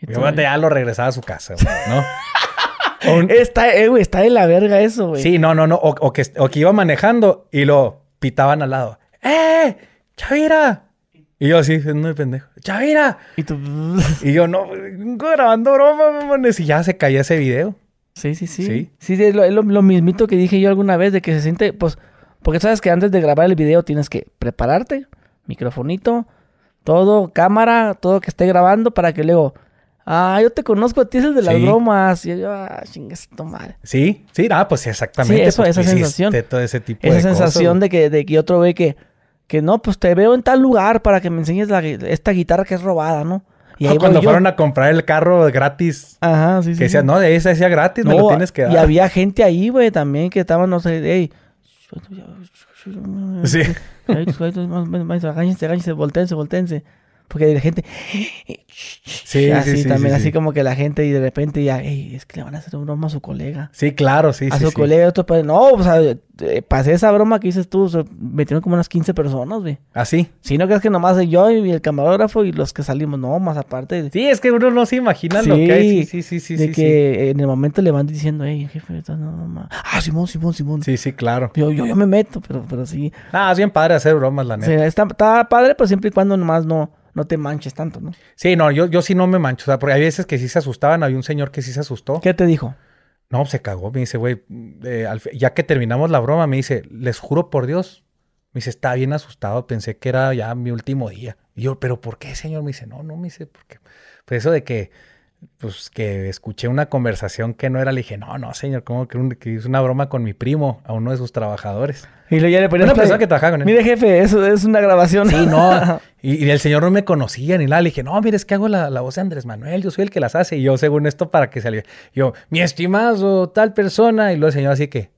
Y yo ya lo regresaba a su casa, güey, ¿no? Un- Está, eh, güey, está de la verga eso, güey. sí, no, no, no. O, o que, o que iba manejando y lo pitaban al lado. ¡Eh! ¡Chavira! Y yo así, no pendejo. ¡Chavira! Y tú. Y yo, no, grabando bromas, mamones. Y ya se caía ese video. Sí, sí, sí. Sí. Sí, es lo, es lo- lo mismito que dije yo alguna vez de que se siente, pues, porque sabes que antes de grabar el video tienes que prepararte, microfonito, todo, cámara, todo que esté grabando para que luego, ah, yo te conozco, a ti es el de las Sí. bromas. Y yo, ah, chingas madre. Sí, sí, ah, pues exactamente. Sí, eso, pues, esa sensación. Todo ese tipo Esa de sensación de que, de que otro ve que, que no, pues te veo en tal lugar para que me enseñes la esta guitarra que es robada, ¿no? Y Ah, ahí cuando yo. fueron a comprar el carro gratis. Ajá, sí, sí. Que decían, sí. no, de esa decía gratis, me lo No, tienes que dar. Y había gente ahí, güey, también que estaban, no sé, ey. Sí. Agáñense, agáñense, voltense, voltense. Porque la gente. Sí, así sí, sí, también, sí, así sí. como que la gente y de repente ya, ey, es que le van a hacer una broma a su colega. Sí, claro, sí, a sí, su sí. colega, otro, pues, no, o sea, eh, pasé esa broma que dices tú, o sea, metieron como unas 15 personas, güey. Así. Si no crees que nomás yo y el camarógrafo y los que salimos, no, más aparte. Sí, es que uno no se imagina lo que hay. Sí, sí, sí, sí. de sí, que en el momento le van diciendo, hey, jefe, no, ma-". Ah, Simón, Simón, Simón. Sí, sí, claro. Yo, yo, yo me meto, pero, pero sí. Ah, es bien padre hacer bromas, la neta. está, está padre, pero siempre y cuando nomás no, no te manches tanto, ¿no? Sí, no, yo, yo sí no me mancho. O sea, porque hay veces que sí se asustaban. Había un señor que sí se asustó. ¿Qué te dijo? No, se cagó. Me dice, güey, eh, ya que terminamos la broma, me dice, les juro por Dios. Me dice, está bien asustado. Pensé que era ya mi último día. Y yo, ¿pero por qué, señor? Me dice, no, no, me dice, porque. Pues eso de que, pues que escuché una conversación que no era, le dije, no, no, señor, como que, un- que hizo una broma con mi primo, a uno de sus trabajadores. Y luego ya le ponías Una play. persona que trabajaba con él. Mire, jefe, eso es una grabación. Sí, no. Y, y el señor no me conocía ni nada. Le dije, no, mire, es que hago la, la voz de Andrés Manuel. Yo soy el que las hace. Y yo, según esto, para que saliera. Yo, mi estimado tal persona. Y luego el señor así que,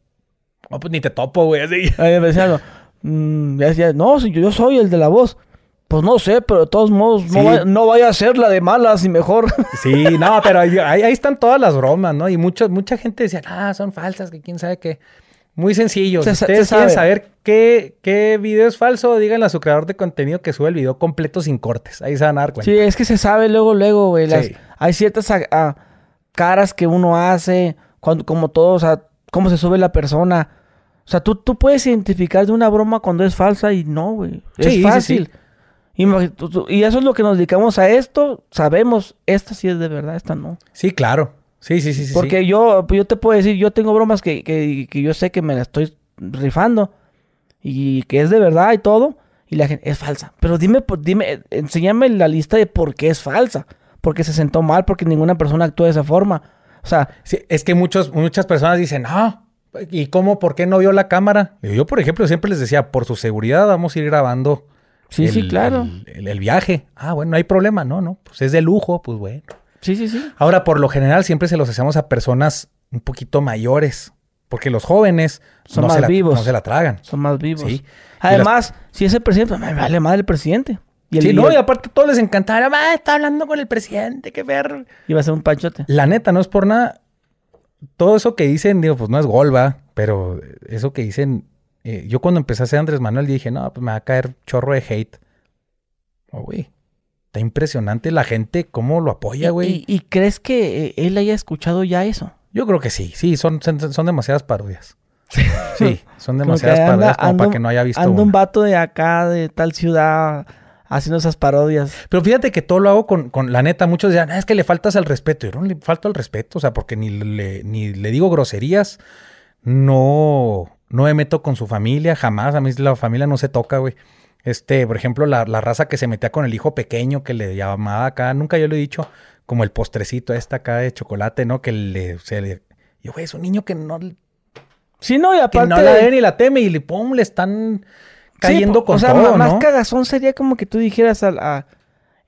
no, pues ni te topo, güey. Así. Ahí me decía mm, ya decía, no, si yo, yo soy el de la voz. Pues no sé, pero de todos modos, no, vaya, no vaya a ser la de malas y mejor. Sí, no, pero ahí, ahí- están todas las bromas, ¿no? Y mucho, mucha gente decía, ah, son falsas, que quién sabe qué. Muy sencillo. Se Si sa- ustedes se quieren sabe. saber qué, qué video es falso, díganle a su creador de contenido que sube el video completo sin cortes. Ahí se van a dar cuenta. Sí, es que se sabe luego, luego, güey. las- Sí. Hay ciertas caras que uno hace, cuando, como todo, o sea, cómo se sube la persona. O sea, tú, tú puedes identificar de una broma cuando es falsa y no, güey. Es Sí, sí, fácil. sí. Y eso es lo que nos dedicamos a esto. Sabemos, esta sí es de verdad, esta no. Sí, claro. Sí, sí, sí, sí. Porque sí. yo, yo te puedo decir, yo tengo bromas que, que, que yo sé que me la estoy rifando y que es de verdad y todo, y la gente es falsa. Pero dime, por- dime, enséñame la lista de por qué es falsa. Porque se sentó mal, porque ninguna persona actúa de esa forma. O sea, Sí, es que muchos, muchas personas dicen, ah, ¿y cómo? ¿Por qué no vio la cámara? Yo, por ejemplo, siempre les decía, por su seguridad vamos a ir grabando sí, sí, claro. el- el- el viaje. Ah, bueno, no hay problema, no, no. Pues es de lujo, pues bueno. Sí, sí, sí. Ahora, por lo general, siempre se los hacemos a personas un poquito mayores. Porque los jóvenes Son no, más se la, vivos. no se la tragan. Son más vivos. Sí. Además, si es el presidente, me vale madre el presidente. Y el sí, no, y aparte a todos les encantaba. Ah, está hablando con el presidente, qué ver. iba a ser un panchote. La neta, no es por nada. Todo eso que dicen, digo, pues no es gol, va. Pero eso que dicen, eh, yo cuando empecé a hacer Andrés Manuel dije, no, pues me va a caer chorro de hate. Oh, güey. Está impresionante la gente, cómo lo apoya, güey. ¿Y, y crees que eh, él haya escuchado ya eso? Yo creo que sí, sí, son, son, son demasiadas parodias. Sí, son demasiadas anda- parodias como para un- que no haya visto Anda un una. vato de acá, de tal ciudad, haciendo esas parodias. Pero fíjate que todo lo hago con, con la neta. Muchos dirán, "Ah, es que le faltas al respeto. Yo no le falto al respeto, o sea, porque ni le, ni le digo groserías, no, no me meto con su familia, jamás. A mí la familia no se toca, güey. Este, por ejemplo, la, la raza que se metía con el hijo pequeño que le llamaba acá, nunca yo lo he dicho, como el postrecito este acá de chocolate, ¿no? Que le, se le, yo, güey, es un niño que no, que Sí, no, y aparte... no la ve ni la teme y le, pum, le están cayendo Sí, con o sea, todo, más ¿no? cagazón sería como que tú dijeras al- a,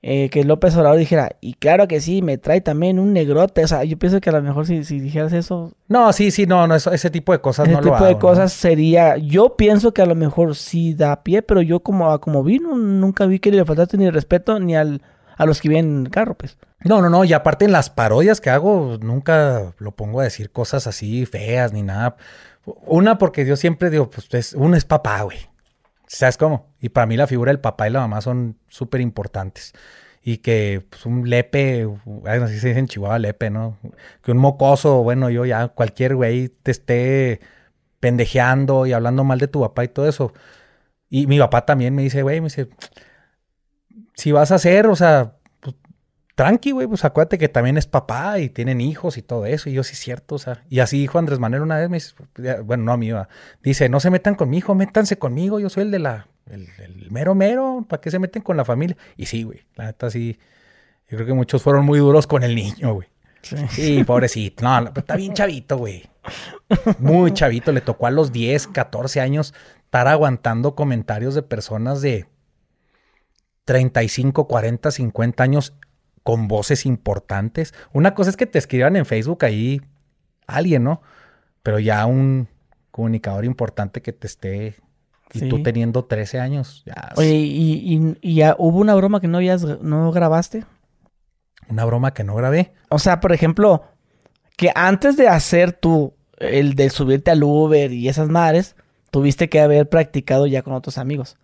eh, que López Obrador dijera, y claro que sí, me trae también un negrote. O sea, yo pienso que a lo mejor si, si dijeras eso, No, sí, sí, no, no, eso- ese tipo de cosas ese no tipo lo hago. de ¿no? cosas sería, yo pienso que a lo mejor sí da pie, pero yo como, como vi, no- nunca vi que le faltaste ni respeto ni al, a los que vienen en el carro, pues. No, no, no, y aparte en las parodias que hago, nunca lo pongo a decir cosas así feas ni nada. Una, porque yo siempre digo, pues es, uno es papá, güey. ¿Sabes cómo? Y para mí la figura del papá y la mamá son súper importantes. Y que pues, un lepe, así se dice en Chihuahua lepe, ¿no? Que un mocoso, bueno, yo ya, cualquier güey te esté pendejeando y hablando mal de tu papá y todo eso. Y mi papá también me dice, güey, me dice, si vas a hacer, o sea, tranqui, güey, pues acuérdate que también es papá y tienen hijos y todo eso. Y yo sí es cierto, o sea. Y así dijo Andrés Manuel una vez, me dice, ya, bueno, no a mí, va. dice, no se metan con mi hijo, métanse conmigo, yo soy el de la, el, el mero mero, ¿para qué se meten con la familia? Y sí, güey, la neta sí, yo creo que muchos fueron muy duros con el niño, güey. Sí, pobrecito. No, no, pero está bien chavito, güey. Muy chavito. Le tocó a los 10, 14 años estar aguantando comentarios de personas de 35, 40, 50 años con voces importantes. Una cosa es que te escriban en Facebook ahí alguien, ¿no? Pero ya un comunicador importante que te esté y Sí. tú teniendo 13 años, ya Oye, ¿y, y, y ya hubo una broma que no, habías, no grabaste? una broma que no grabé. O sea, por ejemplo, que antes de hacer tú el de subirte al Uber y esas madres, tuviste que haber practicado ya con otros amigos.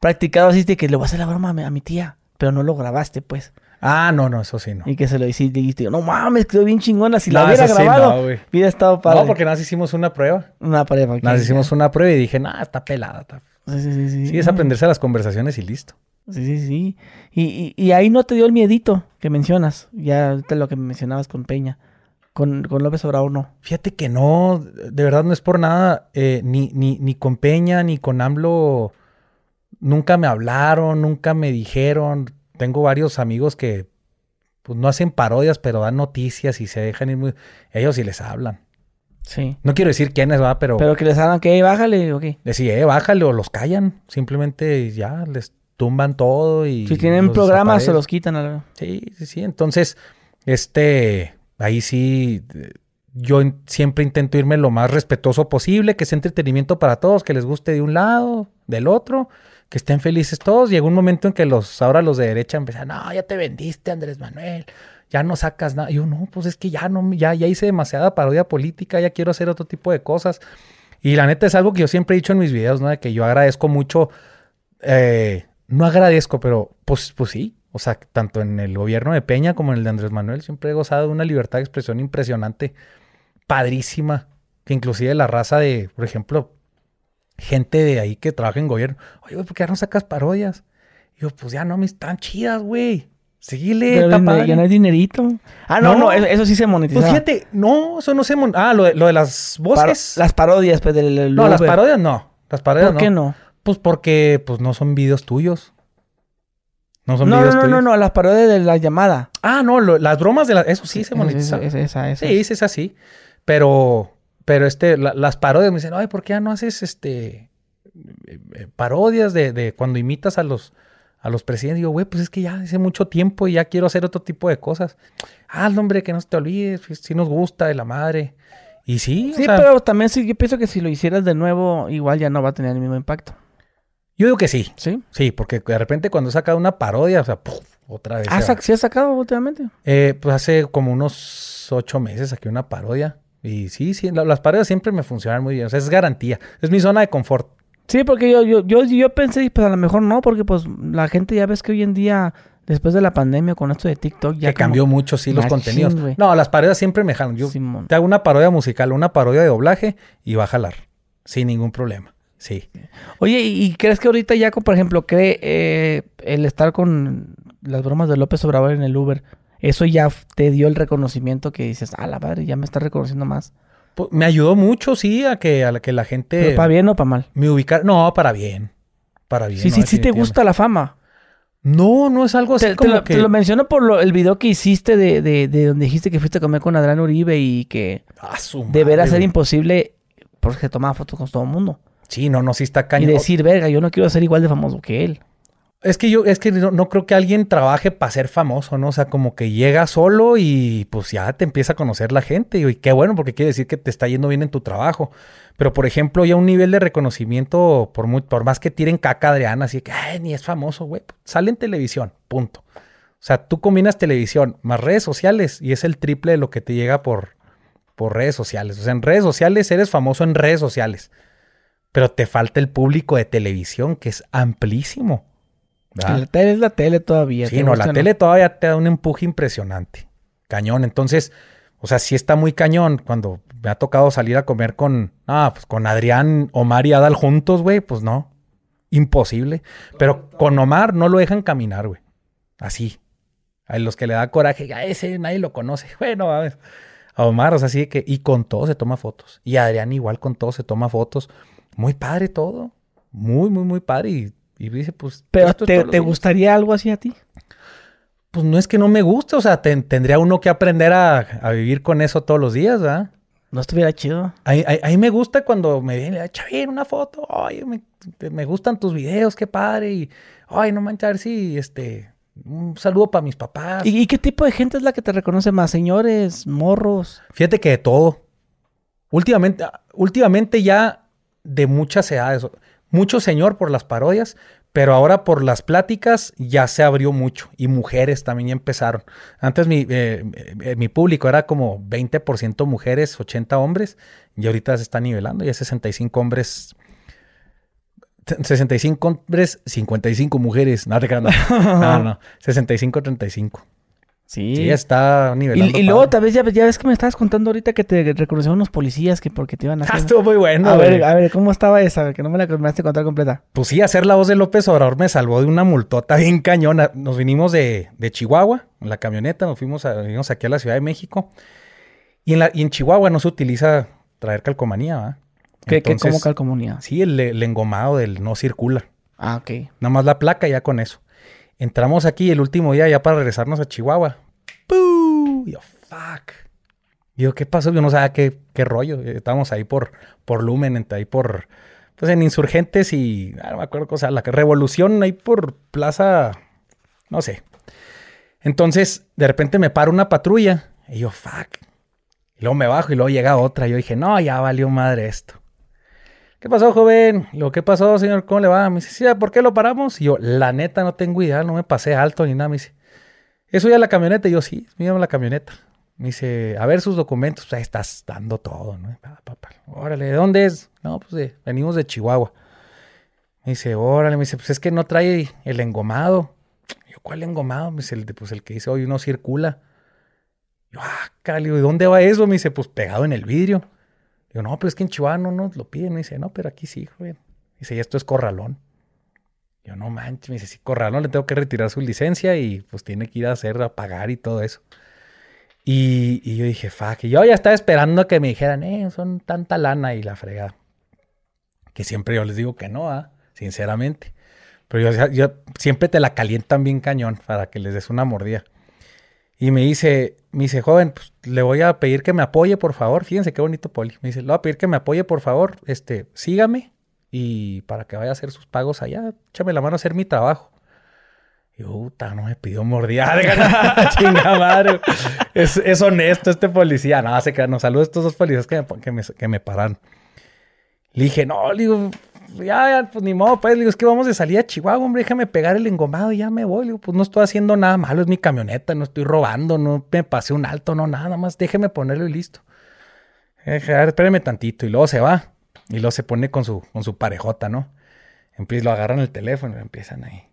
Practicado así de que le voy a hacer la broma a mi, a mi tía, pero no lo grabaste, pues. Ah, no, no, eso sí no. Y que se lo hiciste y dijiste, no mames, quedó bien chingona. Si la No, hubiera eso sí grabado, no, hubiera estado padre. No, porque nada más hicimos una prueba. Una ok, Nos hicimos una prueba y dije, nah, está pelada. está- Sí, sí, sí. sí. Sí, es aprenderse a las conversaciones y listo. Sí, sí, sí. Y, y, y ahí no te dio el miedito que mencionas. Ya ahorita lo que mencionabas con Peña. Con, con López Obrador no. Fíjate que no, de verdad no es por nada, eh, ni, ni, ni con Peña ni con AMLO, nunca me hablaron, nunca me dijeron. Tengo varios amigos que pues, no hacen parodias, pero dan noticias y se dejan ir muy... Ellos sí les hablan. Sí. No quiero decir quiénes, va, pero, Pero que les hagan que bájale o qué. les eh, bájale o los callan. Simplemente ya les tumban todo y... Si tienen programas, se los quitan. Sí, sí, sí. Entonces, este, ahí sí, yo siempre intento irme lo más respetuoso posible, que sea entretenimiento para todos, que les guste de un lado, del otro, que estén felices todos. Llegó un momento en que los, ahora los de derecha empezaron, no, ya te vendiste, Andrés Manuel, ya no sacas nada. Yo, no, pues es que ya no, ya, ya hice demasiada parodia política, ya quiero hacer otro tipo de cosas. Y la neta es algo que yo siempre he dicho en mis videos, ¿no? De que yo agradezco mucho, eh, no agradezco, pero pues, pues sí. O sea, tanto en el gobierno de Peña como en el de Andrés Manuel siempre he gozado de una libertad de expresión impresionante, padrísima, que inclusive la raza de, por ejemplo, gente de ahí que trabaja en gobierno, oye, güey, ¿por qué no sacas parodias? Y yo, pues ya no, me están chidas, güey. Síguele, Pero está ne- padre. ya no hay dinerito. Ah, no, No. no, eso, sí se monetiza. Pues fíjate, no, eso no se... mon- Ah, lo de, lo de las voces. las parodias, pues, del, del no, las parodias no. Las parodias ¿Por qué no? Pues porque pues no son videos tuyos. No son No, no, videos no, no, tuyos. no, las parodias de la llamada. Ah, no, lo- las bromas de las... Eso sí se monetiza. Esa, esa, esa, Sí, sí es así. Pero, pero este, la- las parodias me dicen, ay, ¿por qué ya no haces este eh, eh, parodias de, de cuando imitas a los a los presidentes? Digo, güey, pues es que ya hace mucho tiempo y ya quiero hacer otro tipo de cosas. Ah, hombre, que no se te olvides, sí nos gusta de la madre. Y sí, o Sí, sea, pero también sí, yo pienso que si lo hicieras de nuevo, igual ya no va a tener el mismo impacto. yo digo que sí. ¿Sí? Sí, porque de repente cuando saca una parodia, o sea, ¡puf! otra vez. ¿Ah, ¿Sí has sacado últimamente? Eh, pues hace como unos ocho meses saqué una parodia. Y sí, sí, la- las parodias siempre me funcionan muy bien. O sea, es garantía. Es mi zona de confort. Sí, porque yo, yo, yo, yo pensé, pues a lo mejor no, porque pues la gente ya ves que hoy en día, después de la pandemia, con esto de TikTok, ya que cambió mucho, sí, los contenidos. No, las parodias siempre me jalan. Yo Simón. te hago una parodia musical, una parodia de doblaje y va a jalar. Sin ningún problema. Sí. Oye, ¿y y crees que ahorita ya, por ejemplo, cree eh, el estar con las bromas de López Obrador en el Uber, eso ya te dio el reconocimiento que dices, ah, la madre, ya me está reconociendo más? Pues, me ayudó mucho, sí, a que, a la, que la gente ¿Pero para bien o para mal? me ubicara. No, para bien. Para bien. Sí, no, sí, sí te gusta la fama. No, no es algo así Te, te lo, que. te lo menciono por lo- el video que hiciste de, de, de donde dijiste que fuiste a comer con Adrián Uribe y que Ah, su ser imposible porque tomaba fotos con todo el mundo. Sí, no, no, sí está Y cañón. decir, verga, yo no quiero ser igual de famoso que él. Es que yo, es que no, creo que alguien trabaje para ser famoso, ¿no? O sea, como que llega solo y pues ya te empieza a conocer la gente. Y qué bueno, porque quiere decir que te está yendo bien en tu trabajo. Pero, por ejemplo, ya un nivel de reconocimiento, por, muy, por más que tiren caca Adriana, así que, ay, ni es famoso, güey. Sale en televisión, punto. O sea, tú combinas televisión más redes sociales y es el triple de lo que te llega por, por redes sociales. O sea, en redes sociales eres famoso en redes sociales. Pero te falta el público de televisión, que es amplísimo. La tele es la tele todavía. Sí, no, la tele todavía te da un empuje impresionante. Cañón. Entonces, o sea, sí está muy cañón. Cuando me ha tocado salir a comer con, ah, pues con Adrián, Omar y Adal juntos, güey, pues no. Imposible. Pero con Omar no lo dejan caminar, güey. Así. A los que le da coraje, a ese nadie lo conoce. Bueno, a ver. A Omar, o sea, así que, y con todo se toma fotos. Y Adrián igual con todo se toma fotos. Muy padre todo. Muy, muy, muy padre. Y, y dice, pues. Pero esto es te, te gustaría algo así a ti? Pues no es que no me guste, o sea, ten- tendría uno que aprender a, a vivir con eso todos los días, ¿verdad? No estuviera chido. A, a- a mí me gusta cuando me viene, Chavín, una foto, ay, me, me gustan tus videos, qué padre, y, ay, no manches, a ver si, este, un saludo para mis papás. ¿Y, y qué tipo de gente es la que te reconoce más? ¿Señores? ¿Morros? Fíjate que de todo. Últimamente, últimamente ya de muchas edades. Mucho señor por las parodias, pero ahora por las pláticas ya se abrió mucho. Y mujeres también empezaron. Antes mi, eh, eh, mi público era como 20% mujeres, 80 hombres. Y ahorita se está nivelando. Ya 65 hombres. 65 hombres, 55 mujeres. No, te no. no, no. 65-35. Sí. Sí, está nivelando. y, y luego tal vez ya, ya ves que me estabas contando ahorita que te reconocieron unos policías que porque te iban a Ah, hacer... estuvo muy bueno. a güey. ver, a ver, ¿cómo estaba esa? Que no me la has de contar completa. Pues sí, hacer la voz de López Obrador me salvó de una multota bien cañona. Nos vinimos de, de Chihuahua en la camioneta, nos fuimos, a, vinimos aquí a la Ciudad de México. Y en, la, y en Chihuahua no se utiliza traer calcomanía, ¿va? ¿Qué, qué, Entonces, ¿Cómo calcomunidad? Sí, el, el engomado del no circula. Ah, ok. Nada más la placa ya con eso. Entramos aquí el último día ya para regresarnos a Chihuahua. Yo, fuck. Yo, ¿qué pasó? Yo no sabía qué, qué rollo. Estábamos ahí por, por Lumen, ahí por, pues en Insurgentes y, ah, no me acuerdo cosa, la Revolución, ahí por Plaza, no sé. Entonces, de repente me para una patrulla y yo, fuck. Y luego me bajo y luego llega otra. Yo dije, no, ya valió madre esto. ¿Qué pasó, joven? Lo que pasó, señor, ¿cómo le va? Me dice, sí, ¿por qué lo paramos? Y yo, la neta, no tengo idea, no me pasé alto ni nada. Me dice, ¿eso ya la camioneta? Y yo, sí, mira la camioneta. Me dice, a ver sus documentos. Pues ahí estás dando todo, ¿no? Órale, ¿de dónde es? No, pues venimos de Chihuahua. Me dice, órale, me dice, pues es que no trae el engomado. Yo, ¿cuál engomado? Me dice, pues el que dice, hoy uno circula. Yo, ah, cali, ¿de dónde va eso? Me dice, pues pegado en el vidrio. Digo, no, pero es que en Chihuahua no nos lo piden. Me dice, no, pero aquí sí, joven. Dice, y esto es corralón. Yo, no manches, me dice, sí, corralón, le tengo que retirar su licencia y pues tiene que ir a hacer, a pagar y todo eso. Y, y yo dije, fuck, y yo ya estaba esperando que me dijeran, eh, son tanta lana y la fregada. Que siempre yo les digo que no, ¿ah? sinceramente. Pero yo, yo, siempre te la calientan bien cañón para que les des una mordida. Y me dice, me dice, joven, pues le voy a pedir que me apoye, por favor. Fíjense qué bonito poli. Me dice, le voy a pedir que me apoye, por favor. Este, sígame y para que vaya a hacer sus pagos allá, échame la mano a hacer mi trabajo. Y puta, no me pidió mordida. Chinga madre. Es, es, honesto este policía. No, se queda. No, saludos a estos dos policías que me, que me, que me paran. Le dije, no, le digo, ya, pues ni modo, pues, le digo, es que vamos de salir a Chihuahua, hombre, déjame pegar el engomado y ya me voy. Le digo, pues no estoy haciendo nada malo, es mi camioneta, no estoy robando, no me pasé un alto, no, nada más, déjeme ponerlo y listo. Dije, espéreme tantito, y luego se va, y luego se pone con su, con su parejota, ¿no? Empieza, lo agarran el teléfono y empiezan ahí.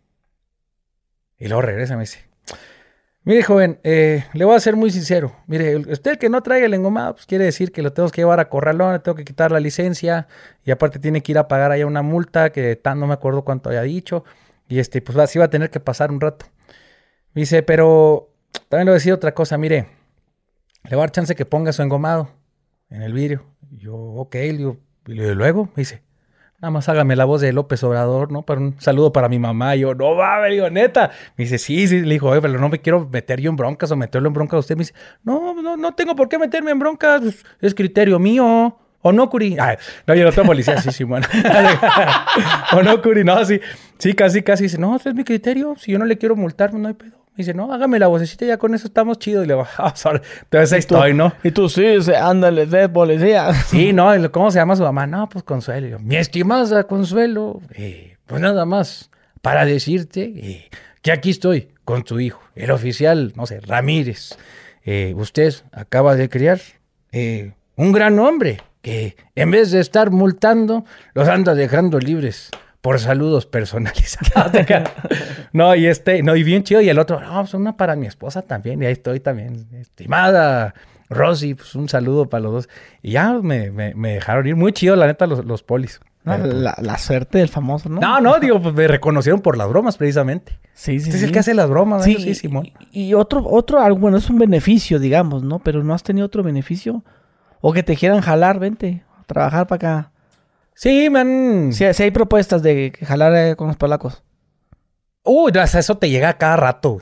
Y luego regresa y me dice, Mire, joven, eh, le voy a ser muy sincero. Mire, usted que no traiga el engomado, pues quiere decir que lo tengo que llevar a corralón, le tengo que quitar la licencia y aparte tiene que ir a pagar allá una multa que tan no me acuerdo cuánto había dicho. Y este, pues así va a tener que pasar un rato. Me dice, pero también le voy a decir otra cosa. Mire, le voy a dar chance que ponga su engomado en el vidrio. yo, ok, le digo, y luego me dice, Nada más hágame la voz de López Obrador, ¿no? Para un saludo para mi mamá. Y yo, no va, digo, neta. Me dice, sí, sí. Le dijo, pero no me quiero meter yo en broncas o meterlo en broncas a usted. Me dice, no, no, no tengo por qué meterme en broncas. Es criterio mío. ¿O no, Curi? No, yo no tengo policía, sí, sí, bueno. ¿O no, Curi? No, sí. Sí, casi, casi. Dice, no, ese es mi criterio. Si yo no le quiero multar, no hay pedo. Me dice, no, hágame la vocecita, ya con eso estamos chidos. Y le digo, ah, sorry. Entonces ahí estoy, ¿no? Y tú sí, ándale, de policía. Sí, no, ¿cómo se llama su mamá? No, pues Consuelo. Yo, Mi estimada Consuelo, eh, pues nada más para decirte eh, que aquí estoy con tu hijo, el oficial, no sé, Ramírez. Eh, usted acaba de criar un gran hombre que en vez de estar multando, los anda dejando libres por saludos personalizados. no, y este, no, y bien chido. Y el otro, no, pues una para mi esposa también. Y ahí estoy también. Estimada Rosy, pues un saludo para los dos. Y ya me, me, me dejaron ir. Muy chido, la neta, los, los polis. No, la, la, suerte del famoso, ¿no? No, no, digo, pues me reconocieron por las bromas, precisamente. Sí, sí. Este sí. es el que hace las bromas, sí, sí, Simón. Y, y otro, otro, algo, bueno, es un beneficio, digamos, ¿no? Pero no has tenido otro beneficio. O que te quieran jalar, vente, a trabajar para acá. Sí, me han... Sí, sí hay propuestas de jalar eh, con los polacos. Uy, hasta eso te llega cada rato.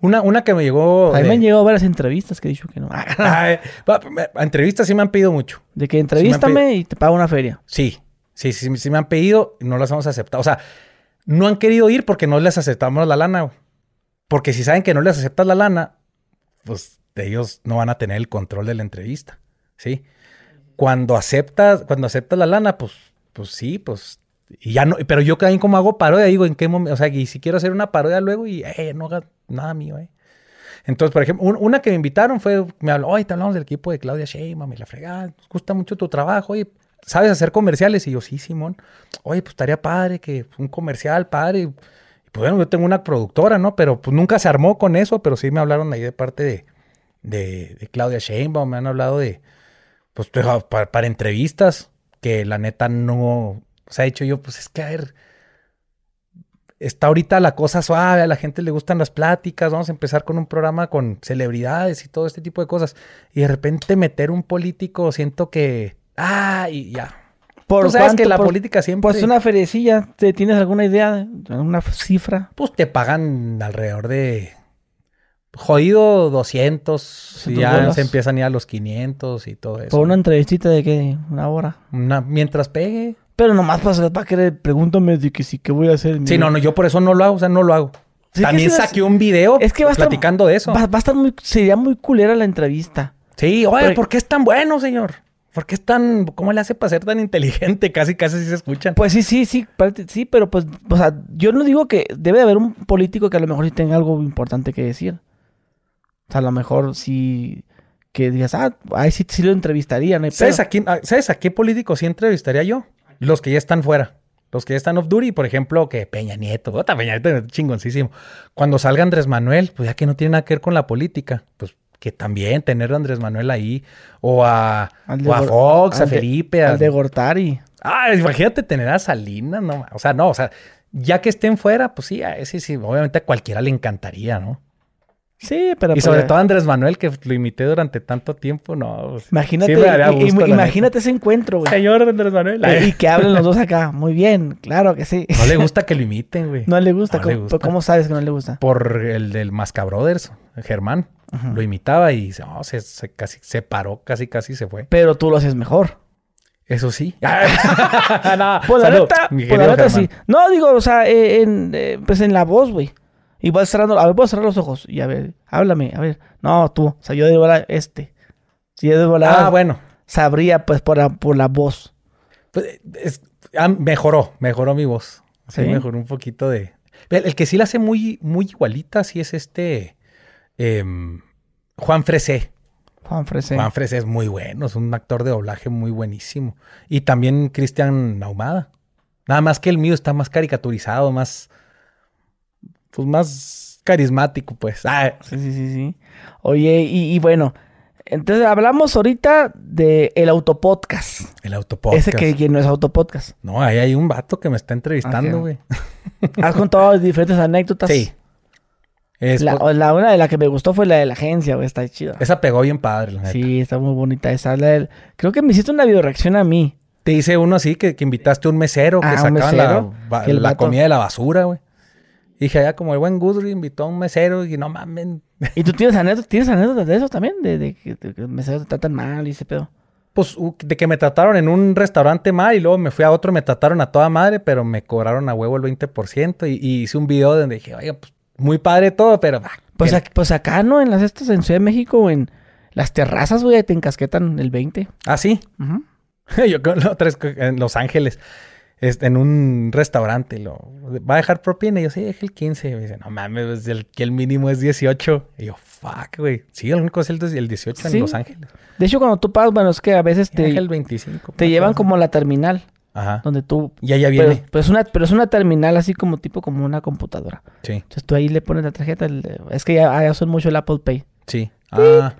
Una, una que me llegó... A mí de- me han llegado varias entrevistas que he dicho que no. Ay, a entrevistas sí me han pedido mucho. De que entrevístame y te pago una feria. Sí, sí, sí, sí me han pedido y no las hemos aceptado. O sea, no han querido ir porque no les aceptamos la lana. Porque si saben que no les aceptas la lana, pues ellos no van a tener el control de la entrevista, ¿sí? Cuando aceptas, cuando aceptas la lana, pues, pues sí, pues y ya no, pero yo también como hago parodia, digo, ¿en qué momento? O sea, y si quiero hacer una parodia luego y eh, no haga nada mío, eh. Entonces, por ejemplo, un- una que me invitaron fue, me habló, oye, te hablamos del equipo de Claudia Sheinbaum y la fregada, nos gusta mucho tu trabajo, oye, ¿sabes hacer comerciales? Y yo, sí, Simón, oye, pues estaría padre que un comercial, padre. Y pues bueno, yo tengo una productora, ¿no? Pero pues nunca se armó con eso, pero sí me hablaron ahí de parte de, de, de Claudia Sheinbaum, me han hablado de, pues para, para entrevistas, que la neta no, o sea, he dicho yo, pues es que a ver, está ahorita la cosa suave, a la gente le gustan las pláticas, vamos a empezar con un programa con celebridades y todo este tipo de cosas. Y de repente meter un político, siento que, ah, y ya. ¿Por Tú sabes cuánto? que la Por- política siempre, Pues una feriecilla. ¿te- ¿Tienes alguna idea? ¿Una cifra? pues te pagan alrededor de, jodido 200, y 200 ya bolas. se empiezan ya a los 500 y todo eso. Por una entrevistita de qué? Una hora. Una- mientras pegue. Pero nomás para, para querer, pregúntame de que sí, ¿qué voy a hacer? Sí, no, no, yo por eso no lo hago, o sea, no lo hago. Sí, que También vas- saqué un video es que va estar- platicando de eso. Va, va a estar muy, sería muy culera la entrevista. Sí, oye, Pero- ¿por qué es tan bueno, señor? ¿Por qué es tan... ¿Cómo le hace para ser tan inteligente? Casi, casi sí se escuchan. Pues sí, sí, sí, sí, pero pues, o sea, yo no digo que debe de haber un político que a lo mejor sí tenga algo importante que decir. O sea, a lo mejor sí que digas, ah, ahí sí, sí lo entrevistaría, no hay ¿Sabes a, quién- a- ¿Sabes a qué político sí entrevistaría yo? Los que ya están fuera. Los que ya están off duty, por ejemplo, que Peña Nieto. Otra Peña Nieto chingoncísimo. Cuando salga Andrés Manuel, pues ya que no tiene nada que ver con la política, pues que también tener a Andrés Manuel ahí. O a, o a Fox, a Felipe. Al de Gortari. Ah, imagínate tener a Salinas, no. O sea, no, o sea, ya que estén fuera, pues sí, a ese sí, obviamente a cualquiera le encantaría, ¿no? Sí, pero... Y pues, sobre todo Andrés Manuel, que lo imité durante tanto tiempo, no. pues, Imagínate, sí gusto, ese encuentro, güey. Señor Andrés Manuel. Eh, Y que hablen los dos acá. Muy bien, claro que sí. No le gusta que lo imiten, güey. No le gusta. No le ¿Cómo, gusta. ¿Cómo sabes que no le gusta? Por el del Masca Brothers, Germán. Lo imitaba y no, se, se casi se paró, casi casi se fue. Pero tú lo haces mejor. Eso sí. no, Pues la neta, pues la neta sí. No, digo, o sea, eh, en, eh, pues en la voz, güey. Y vas cerrando, a ver, voy a cerrar los ojos. Y a ver, háblame, a ver. No, tú. O sea, yo de volar este. Si yo de volar Ah, bueno. sabría, pues, por la, por la voz. Pues, es- ah, mejoró, mejoró mi voz. Sí, ¿Sí? mejoró un poquito de. El, el que sí la hace muy, muy igualita, sí es este. em, Juan Fresé. Juan Fresé. Juan Fresé es muy bueno, es un actor de doblaje muy buenísimo. Y también Cristian Ahumada. Nada más que el mío está más caricaturizado, más. Pues más carismático, pues. Ah, Sí, sí, sí, sí. Oye, y, y bueno, entonces hablamos ahorita de el autopodcast. el autopodcast. Ese que, que no es autopodcast. No, ahí hay un vato que me está entrevistando, güey. Has contado diferentes anécdotas. Sí. Es La, por- la- una de las que me gustó fue la de la agencia, güey. Está chida. Esa pegó bien padre, la neta. Sí, está muy bonita esa. la del- Creo que me hiciste una videoreacción a mí. Te hice uno así que, que invitaste a un mesero que Ah, sacaban mesero, la, que la vato- comida de la basura, güey. Dije, allá como el buen Guthrie invitó a un mesero y no mames. ¿Y tú tienes anécdotas, tienes anécdotas de eso también? De, de que de que me te tratan mal y ese pedo. Pues de que me trataron en un restaurante mal y luego me fui a otro, me trataron a toda madre, pero me cobraron a huevo el 20% y, y hice un video donde dije, oye, pues muy padre todo, pero... ah, Pues, que- ac- pues acá, ¿no? En las estas, en Ciudad de México, o en las terrazas, güey, te encasquetan el 20. Ah, sí. Ujú. Yo con la otra vez en Los Ángeles, este, en un restaurante, lo, ¿va a dejar propina? Y yo, sí, deje el 15. Y me dice, no mames, pues, el, que el mínimo es 18. Y yo, fuck, güey. Sí, el único es el, el 18 Sí. en Los Ángeles. De hecho, cuando tú pagas, bueno, es que a veces Te el 25. te llevan como a la terminal, Ajá. donde tú... Y allá Pero, viene. pero es una, pero es una terminal así como tipo como una computadora. Sí, Entonces tú ahí le pones la tarjeta. el- es que ya, ya son mucho el Apple Pay. sí. Ah,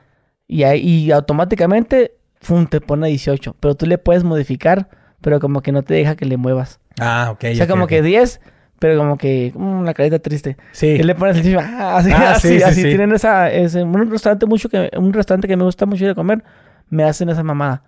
Y, ahí, y automáticamente, ¡fum! te pone 18. Pero tú le puedes modificar, pero como que no te deja que le muevas. ah, ok. o sea, ok, como ok. que 10, pero como que mm, la carita triste. Sí. Y le pones el 18. Ah, así, Ah, así, sí, sí, así sí. tienen esa... ese- un restaurante mucho que... Un restaurante que me gusta mucho ir a comer, me hacen esa mamada.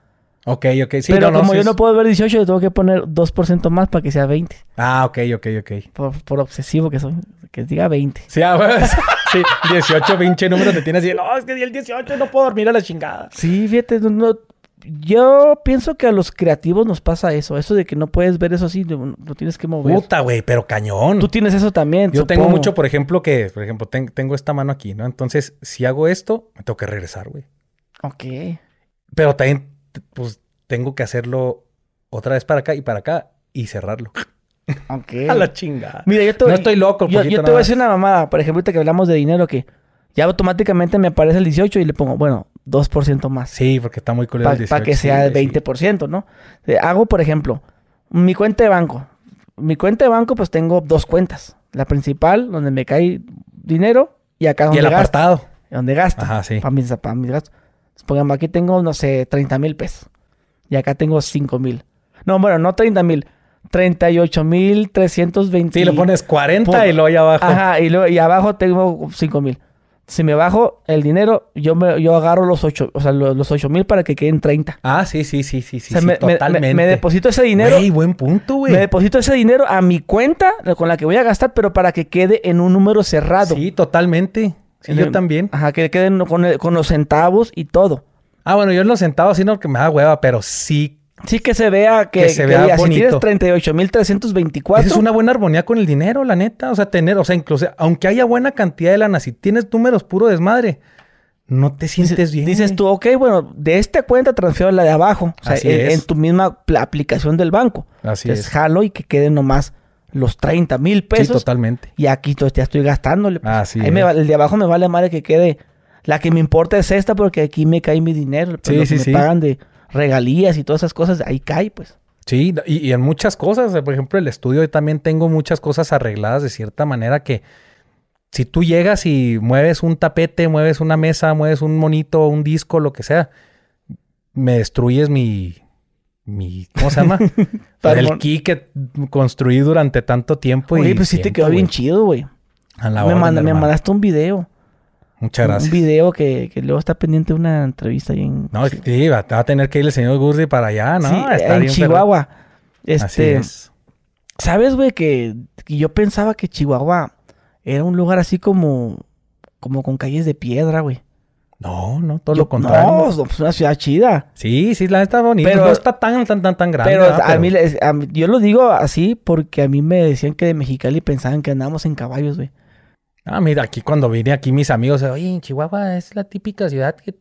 Ok, ok. Sí, pero no, no, como sí yo es- no puedo ver 18, le tengo que poner 2% más para que sea 20. Ah, ok, ok, ok. Por, por obsesivo que soy. Que diga 20. Sí, ah, güey, sí, 18 pinche número te tienes así. No, es que di el 18 no puedo dormir a la chingada. Sí, fíjate, no- no- yo pienso que a los creativos nos pasa eso, eso de que no puedes ver eso así, lo, lo tienes que mover. Puta, güey, pero cañón. Tú tienes eso también. Yo tengo mucho, por ejemplo, que, por ejemplo, ten- tengo esta mano aquí, ¿no? Entonces, si hago esto, me tengo que regresar, güey. Ok. Pero también, pues, tengo que hacerlo otra vez para acá y para acá y cerrarlo. Ok. A la chingada. Mira, yo te, No estoy loco, Yo, te voy a decir una mamada. Por ejemplo, ahorita que hablamos de dinero, que ya automáticamente me aparece el 18 y le pongo, bueno, 2% más. Sí, porque está muy culero Para el 18. que sí, sea sí. 20%, ¿no? Eh, Hago, por ejemplo, mi cuenta de banco. Mi cuenta de banco, pues tengo dos cuentas. La principal, donde me cae dinero, y acá Y donde el gasto. apartado. Donde gasto. Ajá, sí. Para mis, para mis gastos. Supongamos, aquí tengo, no sé, 30 mil pesos. Y acá tengo 5 mil. No, bueno, no 30 mil. 38 mil 320. Sí, le pones 40 Pum. y luego allá abajo. Ajá, y, luego, y abajo tengo 5 mil. Si me bajo el dinero, yo me, yo agarro los 8, o sea, los, los 8 mil para que queden 30. Ah, sí, sí, sí, sí, sí, o sea, sí, me, me- totalmente. me- me deposito ese dinero. Güey, buen punto, güey. Me deposito ese dinero a mi cuenta con la que voy a gastar, pero para que quede en un número cerrado. Sí, totalmente. Sí, yo también. Ajá, que quede en- con, el- con los centavos y todo. Ah, bueno, yo en los centavos sí no que me da hueva, pero sí. Sí que se vea que, Que se que vea diga, si tienes bonito. 38,324. Esa es una buena armonía con el dinero, la neta. O sea, tener, o sea, incluso, aunque haya buena cantidad de lana, si tienes números puro desmadre, no te sientes Dices, bien. dices tú, ok, bueno, de esta cuenta transfiero a la de abajo. O sea, Así en, es. en tu misma aplicación del banco. Así Entonces es. jalo y que queden nomás los 30 mil Sí, pesos. totalmente. y aquí ya estoy gastándole. pues. Así Ahí me va- el de abajo me vale madre que quede La que me importa es esta porque aquí me cae mi dinero. Pero Sí, lo que sí, me sí. pagan de regalías y todas esas cosas, ahí cae, pues. Sí, y, y en muchas cosas, por ejemplo, el estudio yo también tengo muchas cosas arregladas de cierta manera que si tú llegas y mueves un tapete, mueves una mesa, mueves un monito, un disco, lo que sea, me destruyes mi, mi ¿cómo se llama? El key que construí durante tanto tiempo. Oye, y pues sí te quedó bien chido, güey. a la Me, manda- me mandaste un video. Muchas gracias. Un video que, que luego está pendiente de una entrevista ahí en, No, sí, va, va a tener que ir el señor Gurdi para allá, ¿no? Sí, Está en Chihuahua. perro. Así Este, es. ¿sabes, güey? Que, que yo pensaba que Chihuahua era un lugar así como, como con calles de piedra, güey. No, no, todo Yo- lo contrario. No, no, pues una ciudad chida. Sí, sí, la está bonita. Pero- no está tan, tan, tan, tan grande. Pero ¿verdad? a mí, a mí- yo lo digo así porque a mí me decían que de Mexicali pensaban que andábamos en caballos, güey. Ah, mira, aquí cuando vine aquí mis amigos, oye, en Chihuahua es la típica ciudad que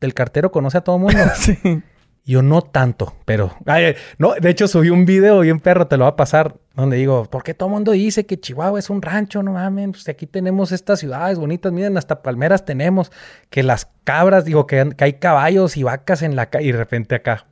el cartero conoce a todo mundo. sí. Yo no tanto, pero... Ay, no, de hecho subí un video bien perro, te lo va a pasar, donde digo, ¿por qué todo el mundo dice que Chihuahua es un rancho? No mames, pues aquí tenemos estas ciudades bonitas, miren, hasta palmeras tenemos, que las cabras, digo, que, que hay caballos y vacas en la calle, y de repente acá,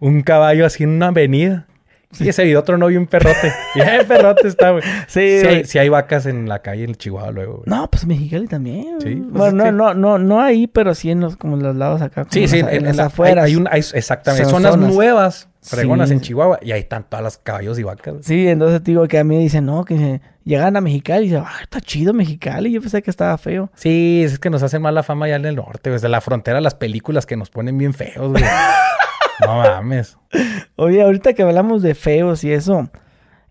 un caballo así en una avenida. Sí, ese video otro no vi un perrote. Bien perrote está, güey. Sí, Sí, hay, güey. sí hay vacas en la calle en Chihuahua luego, güey. No, pues Mexicali también. Sí, pues bueno, no, que- no, no, no ahí, pero sí en los, como en los lados acá. Sí, sí, en, en en las la- afueras. Hay, hay un- hay- exactamente. Son Zonas zonas. nuevas, fregonas Sí. en Chihuahua, y ahí están todas las caballos y vacas. Sí, entonces digo que a mí dicen, no, que llegan a Mexicali y dicen, ah, está chido Mexicali. Yo pensé que estaba feo. Sí, es que nos hacen mala fama allá en el norte, desde la frontera las películas que nos ponen bien feos, güey. no mames. Oye, ahorita que hablamos de feos y eso,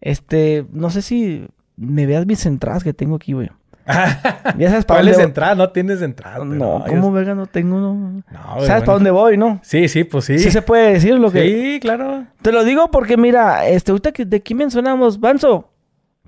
este, no sé si me veas mis entradas que tengo aquí, güey. Ya sabes para ¿Cuál es dónde entrada? No tienes entrada. pero No, ¿cómo verga no tengo? No. No, ¿Sabes bueno. para dónde voy, no? Sí, sí, pues sí. Sí. se puede decir lo que... Sí, claro. Te lo digo porque, mira, este, ahorita que de quién mencionamos, Banzo.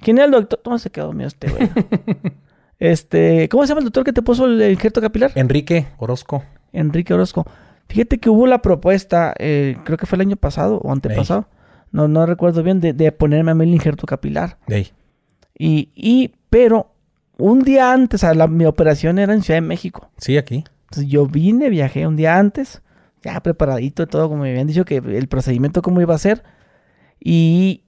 ¿Quién es el doctor? ¿Cómo se quedó mío este, güey? este, ¿cómo se llama el doctor que te puso el injerto capilar? Enrique Orozco. Enrique Orozco. Fíjate que hubo la propuesta, eh, creo que fue el año pasado o antepasado. No, no recuerdo bien, de, de ponerme a mí el injerto capilar. Ahí. Y, y, pero, un día antes, o sea, la- mi operación era en Ciudad de México. Sí, aquí. Entonces yo vine, viajé un día antes, ya preparadito y todo, como me habían dicho que el procedimiento cómo iba a ser. Y,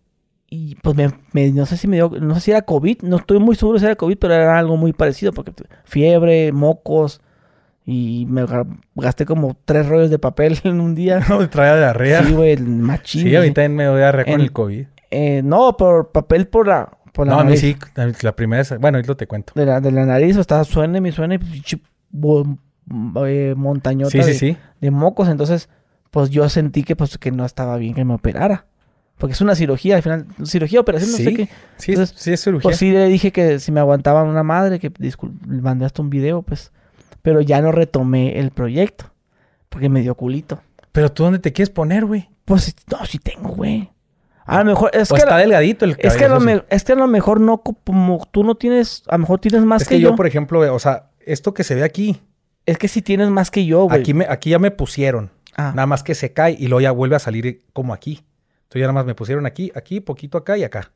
y, pues me, me- no sé si me dio, no sé si era COVID, no estoy muy seguro si era COVID, pero era algo muy parecido, porque fiebre, mocos, y me ga- gasté como tres rollos de papel en un día. No, traía de arriba. Sí, Sí, güey, machín. ahorita me voy a con En- el COVID. Eh, no, por papel por la, por la No, a mí nariz. sí, la primera vez. Bueno, ahorita te cuento. De la, de la nariz, o estaba suene, mi suene, pues, eh, montañota Sí, sí, de- sí. de mocos, entonces pues yo sentí que pues que no estaba bien que me operara. Porque es una cirugía, al final, cirugía, operación, no sé Sí, qué. Sí, Entonces, sí es cirugía. Pues sí le dije que si me aguantaban una madre, que discul- le mandé hasta un video, pues. Pero ya no retomé el proyecto. Porque me dio culito. Pero tú, ¿dónde te quieres poner, güey? Pues no, sí tengo, güey. A lo mejor, es O que, está delgadito el es, que a cabello, lo me- es que a lo mejor no, co- como tú no tienes, a lo mejor tienes más Es que, que yo. yo, por ejemplo, o sea, esto que se ve aquí, Es que sí tienes más que yo, güey. aquí, me, aquí ya me pusieron. Ah. Nada más que se cae y luego ya vuelve a salir como aquí. Entonces ya nada más me pusieron aquí, aquí, poquito acá y acá.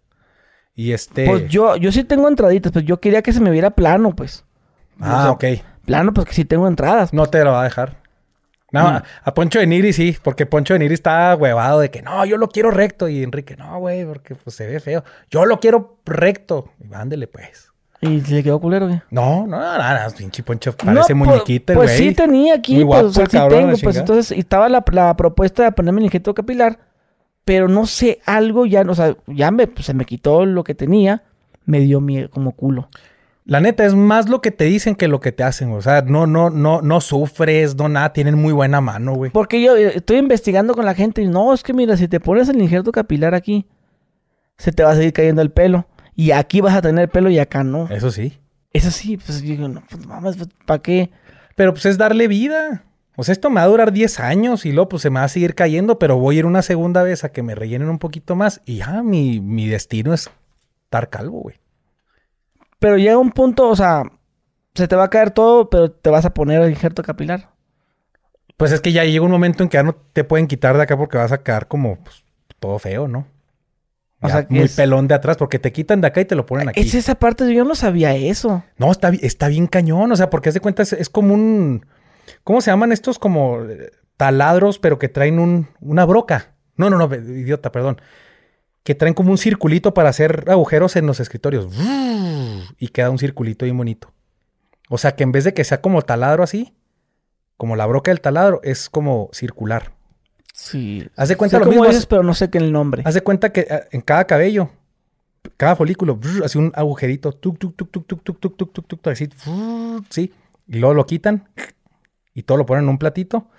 Y este... Pues yo, yo sí tengo entraditas, pues yo quería que se me viera plano, pues. Ah, o sea, ok. Plano, pues que sí tengo entradas. No te lo va a dejar. No, Mm. a- Poncho de Niri sí, porque Poncho de Niri está huevado de que no, yo lo quiero recto. Y Enrique, no, güey, porque pues se ve feo. Yo lo quiero recto. Y ándele, pues. ¿Y se le quedó culero, güey? No, no, nada, pinche Poncho parece No, muñequita, el Pues, güey. pues sí tenía aquí, Muy pues, guapo el sí cabrón, tengo, pues entonces y estaba la, la propuesta de ponerme el injerto capilar, pero no sé, algo ya, o sea, ya me, pues, se me quitó lo que tenía, me dio miedo como culo. La neta, es más lo que te dicen que lo que te hacen. O sea, no, no, no, no sufres, no nada, tienen muy buena mano, güey. Porque yo eh, estoy investigando con la gente y no, es que mira, si te pones el injerto capilar aquí, se te va a seguir cayendo el pelo. Y aquí vas a tener pelo y acá no. Eso sí. Eso sí, pues yo digo, no, pues mames, ¿para qué? Pero pues es darle vida. O sea, esto me va a durar 10 años y luego pues se me va a seguir cayendo, pero voy a ir una segunda vez a que me rellenen un poquito más y ya mi, mi destino es estar calvo, güey. Pero llega un punto, o sea, se te va a caer todo, pero te vas a poner el injerto capilar. Pues es que ya llega un momento en que ya no te pueden quitar de acá porque vas a quedar como pues, todo feo, ¿no? O sea, muy es- pelón de atrás, porque te quitan de acá y te lo ponen aquí. Es esa parte, yo no sabía eso. No, está, está bien cañón, o sea, porque haz de cuenta, es, es como un. ¿Cómo se llaman estos? Como eh, taladros, pero que traen un, una broca. No, no, no, idiota, perdón. Que traen como un circulito para hacer agujeros en los escritorios. Y queda un circulito bien bonito. O sea, que en vez de que sea como taladro así, como la broca del taladro, es como circular. Sí. Haz de cuenta Sé lo cómo mismo. pero no sé qué el nombre. Haz de cuenta que eh, en cada cabello, cada folículo, brr, hace un agujerito, tuc, tuc, tuc, tuc, tuc, tuc, tuc, tuc, tuc, tuc, así, brr, sí. Y luego lo quitan y todo lo ponen en un platito.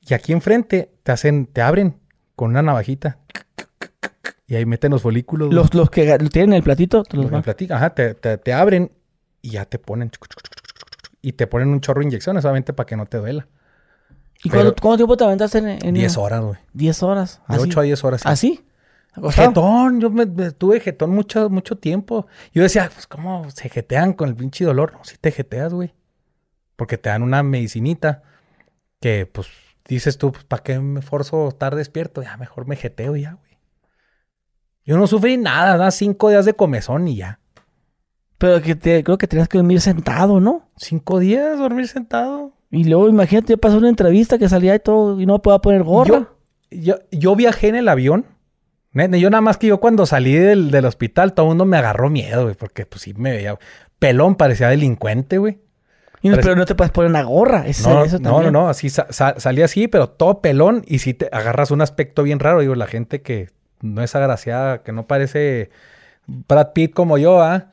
Y aquí enfrente te hacen, te abren con una navajita. Y ahí meten los folículos. güey. Los, los que tienen el platito, te los van- platito, ajá, te, te- te abren y ya te ponen. Y te ponen un chorro de inyecciones, solamente para que no te duela. ¿Y cuánto, cuánto tiempo te aventaste en, en 10 horas, güey. 10 horas. De ¿Así? 8 a 10 horas. sí. ¿Así? ¿Acostado? Jetón, yo me, me- tuve jetón mucho, mucho tiempo. Yo decía, pues, ¿cómo se jetean con el pinche dolor? No, si te jeteas, güey. Porque te dan una medicinita que, pues, dices tú, pues, ¿para qué me forzo estar despierto? Ya, mejor me jeteo ya, güey. Yo no sufrí nada, nada, cinco días de comezón y ya. Pero que te, creo que tenías que dormir sentado, ¿no? Cinco días dormir sentado. Y luego imagínate, pasó una entrevista que salía y todo y no podía poner gorra. Yo, yo, yo viajé en el avión. Yo nada más que yo cuando salí del, del hospital, todo el mundo me agarró miedo, güey, porque pues sí me veía pelón, parecía delincuente, güey. No- pero no te puedes poner una gorra. Eso, No, eso no, no, no, así sa- sa- salí así, pero todo pelón y si te agarras un aspecto bien raro, digo, la gente que no es agraciada, que no parece Brad Pitt como yo, ¿ah?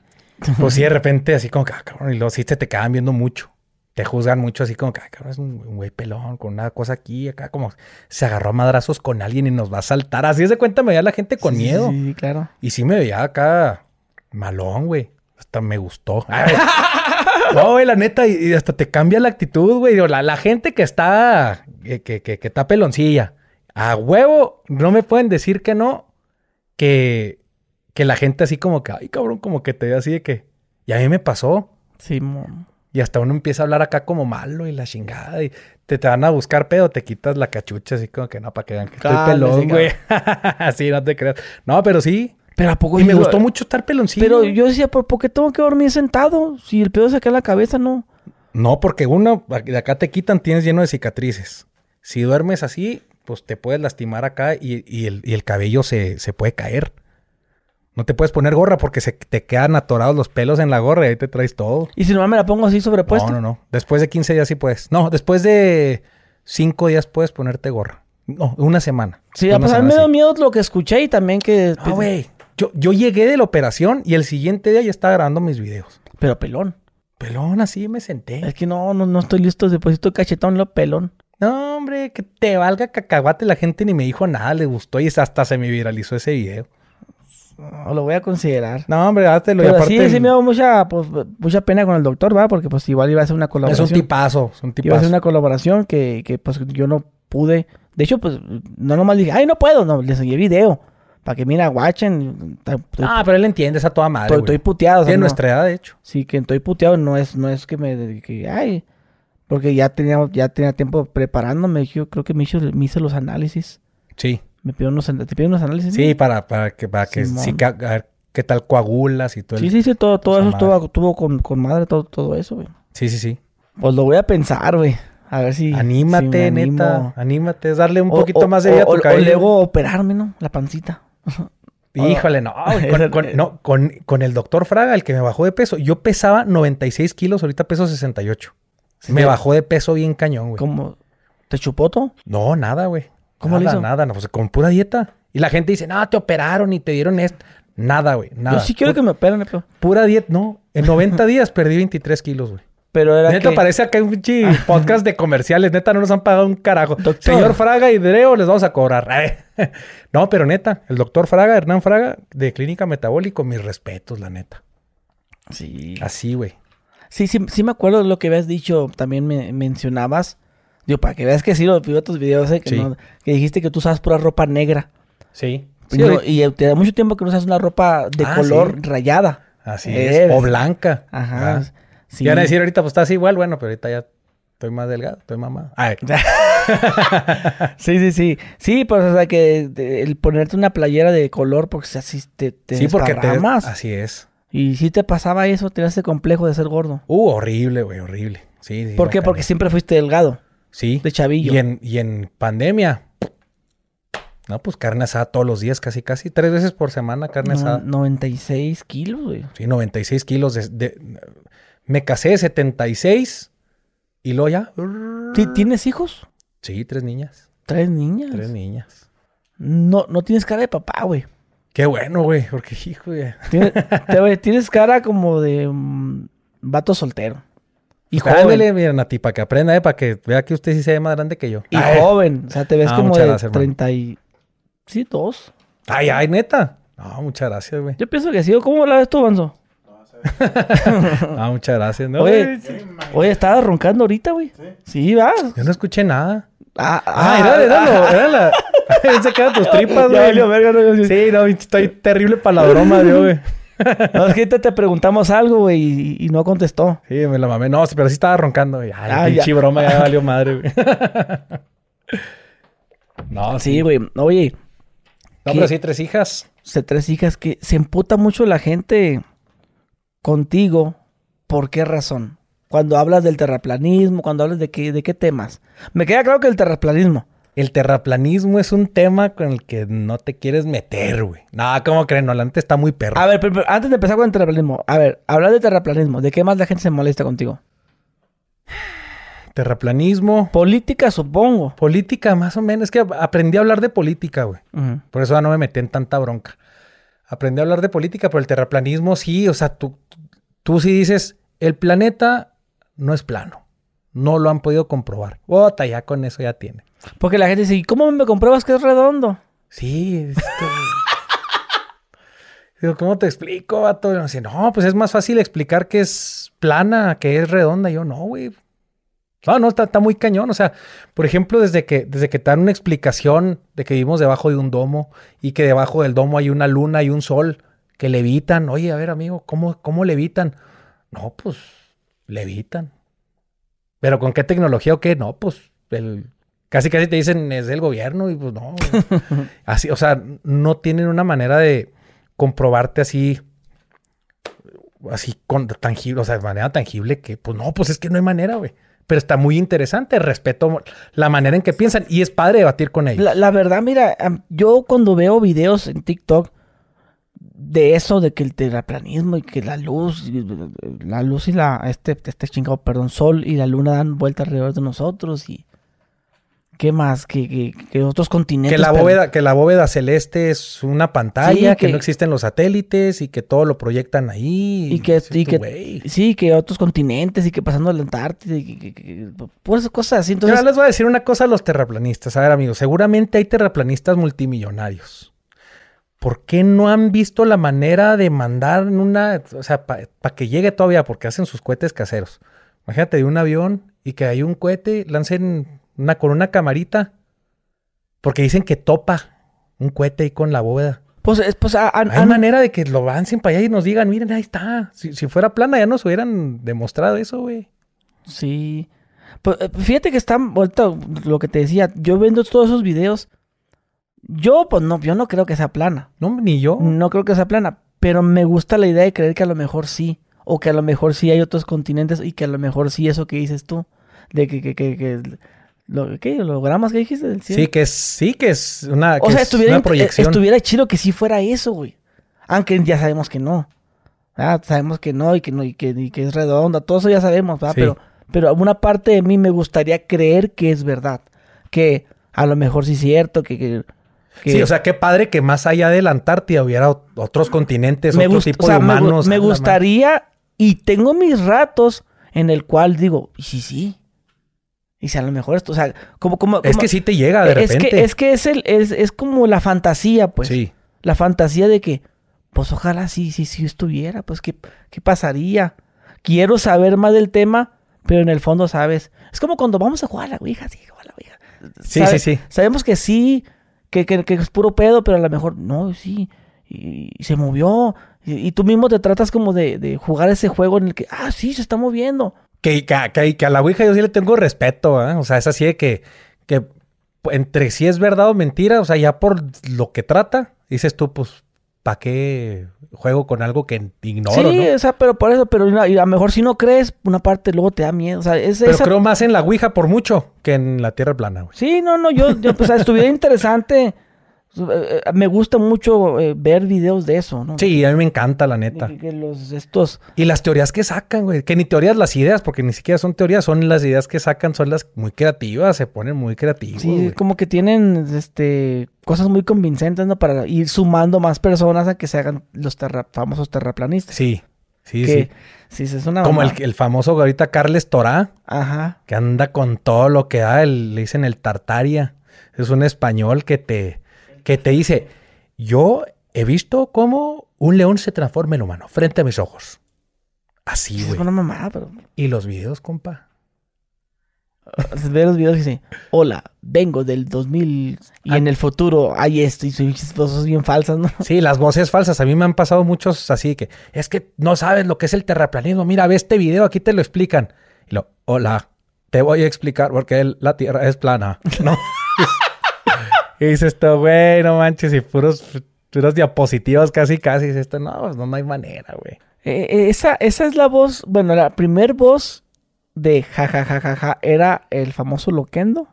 Pues sí, de repente así como que, ah, cabrón, y luego sí te, te quedan viendo mucho. Te juzgan mucho así como que, ah, cabrón, es un güey pelón con una cosa aquí, acá como se agarró a madrazos con alguien y nos va a saltar. Así es de cuenta me veía la gente con Sí, miedo. Sí, claro. Y sí me veía acá malón, güey. Hasta me gustó. Ay, no, güey, la neta, y, y hasta te cambia la actitud, güey. La, la gente que está, que, que, que- que está peloncilla, a huevo, no me pueden decir que no, que, que la gente así como que, ay, cabrón, como que te ve así de que, y a mí me pasó. Sí, mo- Y hasta uno empieza a hablar acá como malo y la chingada. Y te, te van a buscar pedo, te quitas la cachucha así como que no, para que vean que estoy pelón, güey. sí, no te creas. No, pero sí. Pero a poco Y me gustó mucho estar peloncillo. Pero yo decía, ¿por, por qué tengo que dormir sentado? Si el pedo es acá en la cabeza, no. No, porque uno, de acá te quitan, tienes lleno de cicatrices. Si duermes así, pues te puedes lastimar acá y, y el, y el cabello se, se puede caer. No te puedes poner gorra porque se te quedan atorados los pelos en la gorra y ahí te traes todo. Y si nomás me la pongo así sobrepuesta. No, no, no. Después de 15 días sí puedes. No, después de 5 días puedes ponerte gorra. No, una semana. Sí, pues a mí me dio miedo lo que escuché y también que... Ah, güey. Yo, yo llegué de la operación y el siguiente día ya estaba grabando mis videos. Pero pelón. Pelón, así me senté. Es que no, no, no estoy listo. Después estoy cachetón, lo pelón. No, hombre, que te valga cacahuate. La gente ni me dijo nada, le gustó y hasta se me viralizó ese video. No, lo voy a considerar. No, hombre, háztelo. y Pero aparte, sí, sí me dio mucha, pues, mucha pena con el doctor, ¿va? Porque pues igual iba a ser una es colaboración. un tipazo, es un Iba a tipazo. ser una colaboración que, que pues yo no pude. De hecho, pues no nomás dije, ay, no puedo. No, le seguí video. Para que mira, guachen. Ah, pero él entiende esa toda madre, estoy- estoy puteado. o sea, no- nuestra edad, de hecho. Sí, que estoy puteado. No es, no es que me dedique, ay. Porque ya tenía, ya tenía tiempo preparándome. Yo creo que me hice, me hice los análisis. Sí, Me pidió unos, te piden unos análisis. sí, para, para que, para que sí, que- a ver qué tal coagulas y todo el- Sí, sí, sí, todo, todo eso estuvo, estuvo con, con madre, todo, todo eso, güey. sí, sí, sí. Pues lo voy a pensar, güey. A ver si. Anímate, si neta. Anímate, es darle un O- poquito o- más de vida a tu cabello. O luego operarme, ¿no? La pancita. Híjole, no, con- no, con, con el doctor Fraga, el que me bajó de peso. Yo pesaba 96 kilos, ahorita peso 68. Me bajó de peso bien cañón, güey. ¿Cómo? ¿Te chupó todo? No, nada, güey. ¿Cómo le nada, hizo? Nada, no, pues con pura dieta. Y la gente dice, no, te operaron y te dieron esto. Nada, güey, nada. Yo sí quiero que me operen, pero, Pura dieta, no. En 90 días perdí 23 kilos, güey. pero era Neta, que... parece acá un pinche podcast de comerciales. Neta, no nos han pagado un carajo. Doctor. Señor Fraga y Dreo, les vamos a cobrar. no, pero neta, el doctor Fraga, Hernán Fraga, de Clínica Metabólico, mis respetos, la neta. Sí. Así, güey. Sí, sí, sí me acuerdo de lo que habías dicho. También me mencionabas. Digo, para que veas que sí lo vi tus videos, ¿eh? Que, Sí. no- que dijiste que tú usabas pura ropa negra. Sí. Y no- y te da mucho tiempo que no usas una ropa de Ah, color sí. rayada. Así Eh, es. O blanca. Ajá. Ah. Sí. Y van a decir ahorita, pues estás igual, bueno, pero ahorita ya Estoy más delgado, estoy mamado. Ay, Sí, sí, sí. Sí, pues o sea que de- el ponerte una playera de color porque así te, te sí, porque te... Así es. Y si te pasaba eso, tenías ese complejo de ser gordo. Uh, horrible, güey, horrible. Sí, sí. ¿Por qué? Porque siempre fuiste delgado, Sí. de chavillo. Y en, y en pandemia. No, pues carne asada todos los días, casi, casi. Tres veces por semana carne No- asada. 96 kilos, güey. Sí, 96 kilos de, de- Me casé de 76 y luego ya... ¿Ti- ¿Tienes hijos? Sí, tres niñas. Tres niñas. Tres niñas. No, no tienes cara de papá, güey. Qué bueno, güey, porque hijo, güey. Tienes, te- güey, tienes cara como de mm, vato soltero. Y joven. joven. mira, Nati, para que aprenda, eh, para que vea que usted sí se ve más grande que yo. Y Ay, joven. O sea, te ves Ah, como de gracias, hermano. 30 y... Sí, dos. Ay, ay, neta. No, muchas gracias, güey. Yo pienso que sí. ¿Cómo la ves tú, Banzo? Ah, muchas gracias. No, Oye, güey, sí. Oye, estaba roncando ahorita, güey. Sí, vas. Yo no escuché nada. Ah, Ah, era, era, lo- era la... se quedan tus tripas, güey. valió verga, no, sí. Sí, no, estoy terrible para la broma, yo, güey. No, es que ahorita te preguntamos algo, güey, y, y no contestó. Sí, me la mamé. No, sí, pero sí estaba roncando, güey. Ay, Ah, pinche ya. broma, ya valió madre, güey. no, Sí, güey. Oye, No, ¿Qué? pero sí, tres hijas. se tres hijas que se emputa mucho la gente contigo. ¿Por qué razón? Cuando hablas del terraplanismo, cuando hablas de qué, de qué temas. Me queda claro que el terraplanismo. El terraplanismo es un tema con el que no te quieres meter, güey. No, ¿cómo creen? No, la neta está muy perro. A ver, pero- pero antes de empezar con el terraplanismo, a ver, hablar de terraplanismo, ¿de qué más la gente se molesta contigo? Terraplanismo, Política, supongo. política, más o menos. Es que aprendí a hablar de política, güey. Por eso ya no me metí en tanta bronca. Aprendí a hablar de política, pero el terraplanismo sí, o sea, tú, tú sí dices, el planeta no es plano. No lo han podido comprobar. Ota, ya con eso ya tiene. Porque la gente dice, ¿y cómo me compruebas que es redondo? Sí. Digo, ¿cómo te explico, vato? Y me dice, no, pues es más fácil explicar que es plana, que es redonda. Y yo, no, güey. No, no, está, está muy cañón. O sea, por ejemplo, desde que, desde que te dan una explicación de que vivimos debajo de un domo y que debajo del domo hay una luna y un sol que levitan. Oye, a ver, amigo, ¿cómo, cómo levitan? No, pues, levitan. ¿Pero con qué tecnología o qué? No, pues, el, casi casi te dicen es del gobierno y pues no. Así, o sea, no tienen una manera de comprobarte así, así con tangible, o sea, de manera tangible que, pues no, pues es que no hay manera, güey. Pero está muy interesante, respeto la manera en que piensan y es padre debatir con ellos. La, verdad, mira, yo cuando veo videos en TikTok de eso, de que el terraplanismo y que la luz, y la luz y la, este, este chingado, perdón, sol y la luna dan vuelta alrededor de nosotros y qué más, que, que, que otros continentes. que la pero- bóveda, que la bóveda celeste es una pantalla, Sí, que, que- no existen los satélites y que todo lo proyectan ahí. Y que, y sí, que otros continentes y que pasando la Antártida y pues cosas así. Entonces, les voy a decir una cosa a los terraplanistas. A ver, amigos, seguramente hay terraplanistas multimillonarios. ¿Por qué no han visto la manera de mandar una, o sea, para que llegue todavía, porque hacen sus cohetes caseros? Imagínate de un avión y que hay un cohete, lancen una con una camarita, porque dicen que topa un cohete ahí con la bóveda. pues, es- pues, a- Hay manera de que lo avancen para allá y nos digan, miren, ahí está. Si, si fuera plana ya nos hubieran demostrado eso, güey. Sí. Pues, eh, fíjate que están, ahorita lo que te decía, yo viendo todos esos videos, yo pues no, yo no creo que sea plana. No, ni yo. No creo que sea plana, pero me gusta la idea de creer que a lo mejor sí, o que a lo mejor sí hay otros continentes y que a lo mejor sí eso que dices tú, de que, que, que, que lo, ¿qué? ¿Hologramas que dijiste del cielo? Sí, que es, sí, que es una, o que sea, es estuviera, una int- proyección. estuviera chido que sí fuera eso, güey. Aunque ya sabemos que no. Ah, sabemos que no y que no y que, y que es redonda, todo eso ya sabemos, ¿verdad? Sí. Pero, pero una parte de mí me gustaría creer que es verdad. Que a lo mejor sí es cierto, que, que, que- Sí, o sea, qué padre que más allá de la Antártida hubiera ot- otros continentes, me, otro tipo o sea, de humanos. me gustaría y tengo mis ratos en el cual digo, sí, sí. Y si a lo mejor esto, o sea, como, como. Es que sí te llega de es repente. que, es que es el, es, es como la fantasía, pues. sí. La fantasía de que, pues ojalá sí, sí, sí estuviera, pues qué, qué pasaría. Quiero saber más del tema, pero en el fondo sabes. Es como cuando vamos a jugar a la Ouija, sí, jugar a la Ouija. Sí, Sabe- sí, sí. Sabemos que sí, que, que- que es puro pedo, pero a lo mejor no, sí. Y, y se movió. Y, y tú mismo te tratas como de, de jugar ese juego en el que, ah, sí, se está moviendo. Que, que, que- que a la Ouija yo sí le tengo respeto, ¿eh? O sea, es así de que, que entre si es verdad o mentira, o sea, ya por lo que trata, dices tú, pues, ¿para qué juego con algo que ignoro, sí, no? o sea, pero por eso, pero a lo mejor si no crees, una parte luego te da miedo. O sea, es, Pero esa- creo más en la Ouija por mucho que en la Tierra plana, güey. Sí, no, no, yo, yo pues estuviera interesante. Eh, eh, Me gusta mucho eh, ver videos de eso, ¿no? Sí, a mí me encanta, la neta. que, que los estos. Y las teorías que sacan, güey. Que ni teorías las ideas, porque ni siquiera son teorías, son las ideas que sacan, son las muy creativas, se ponen muy creativos. Sí, güey. como que tienen este cosas muy convincentes, ¿no? Para ir sumando más personas a que se hagan los terra- famosos terraplanistas. Sí, sí, que, sí. sí, es una Como el, famoso ahorita Carles Torá, Ajá. que anda con todo lo que da, el- le dicen el Tartaria. Es un español que te, que te dice, yo he visto cómo un león se transforma en humano frente a mis ojos. Así, es güey. una mamada, pero Y los videos, compa. ve los videos y dice, hola, vengo del 2000 y Ah. en el futuro hay esto y son cosas bien falsas, ¿no? Sí, las voces falsas. A mí me han pasado muchos así que es que no sabes lo que es el terraplanismo. Mira, ve este video, aquí te lo explican. Y lo, hola, te voy a explicar porque el- la Tierra es plana. ¿No? y dices esto, güey, no manches, y puros, puros diapositivas casi, casi. Dices esto, no, pues no, no hay manera, güey. Eh, eh, esa, esa es la voz, bueno, la primer voz de jajajajaja era el famoso Loquendo.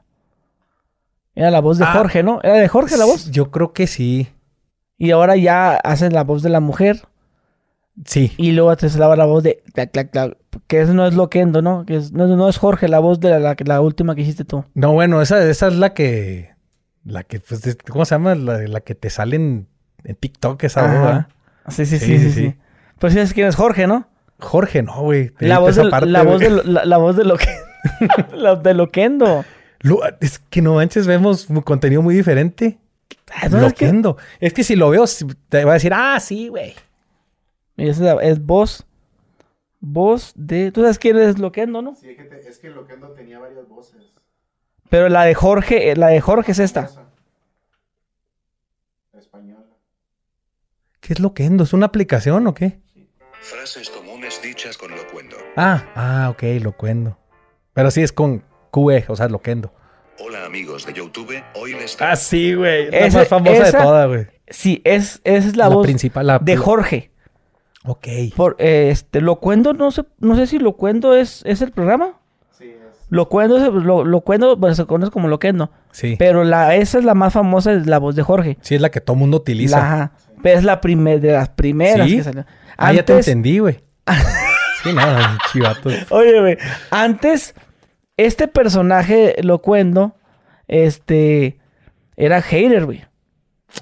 Era la voz de Ah. Jorge, ¿no? Era de Jorge la voz. Yo creo que sí. Y ahora ya hacen la voz de la mujer. Sí. Y luego te lava la voz de clac, clac, clac, que eso no es Loquendo, ¿no? Que es- no, no es Jorge la voz de la, la, la última que hiciste tú. No, bueno, esa, esa es la que, la que, pues, es- ¿cómo se llama? La, la que te sale en, en TikTok, esa. ¿verdad? Sí, sí, Sí, sí, sí, sí. Pues sí, es quién es Jorge, ¿no? Jorge, no, güey. La voz, parte, la, voz de, la, la voz de Loquendo. la de Loquendo. Lo- es que no manches, vemos mu- contenido muy diferente. Ah, ¿no? Es que- Loquendo. Es que si lo veo, te va a decir, ah, sí, güey. Y esa es, voz. Voz de. ¿Tú sabes quién es Loquendo, no? Sí, es que, te- es que Loquendo tenía varias voces. Pero la de Jorge, eh, la de Jorge es esta. Española. ¿Qué es Loquendo? ¿Es una aplicación o qué? Frases comunes dichas con locuendo. Ah, ah, ok, Loquendo. Pero sí es con QE, o sea, Loquendo. Hola amigos de YouTube, hoy les Ah, sí, güey. La más famosa esa- de todas, güey. Sí, es, esa es la, voz principal. La, de Jorge. Ok. Por, eh, este, Locuendo, no sé, no sé si Locuendo es, es el programa. Sí, es. Locuendo, lo, Locuendo se conoce como Loquendo. Sí. Pero la, esa es la más famosa, es la voz de Jorge. Sí, es la que todo mundo utiliza. La- ajá. Pero es la primera de las primeras ¿Sí? que salió. Ah, ya te Antes- entendí, güey. sí, nada, chivato. Oye, güey, antes este personaje locuendo, este, era hater, güey.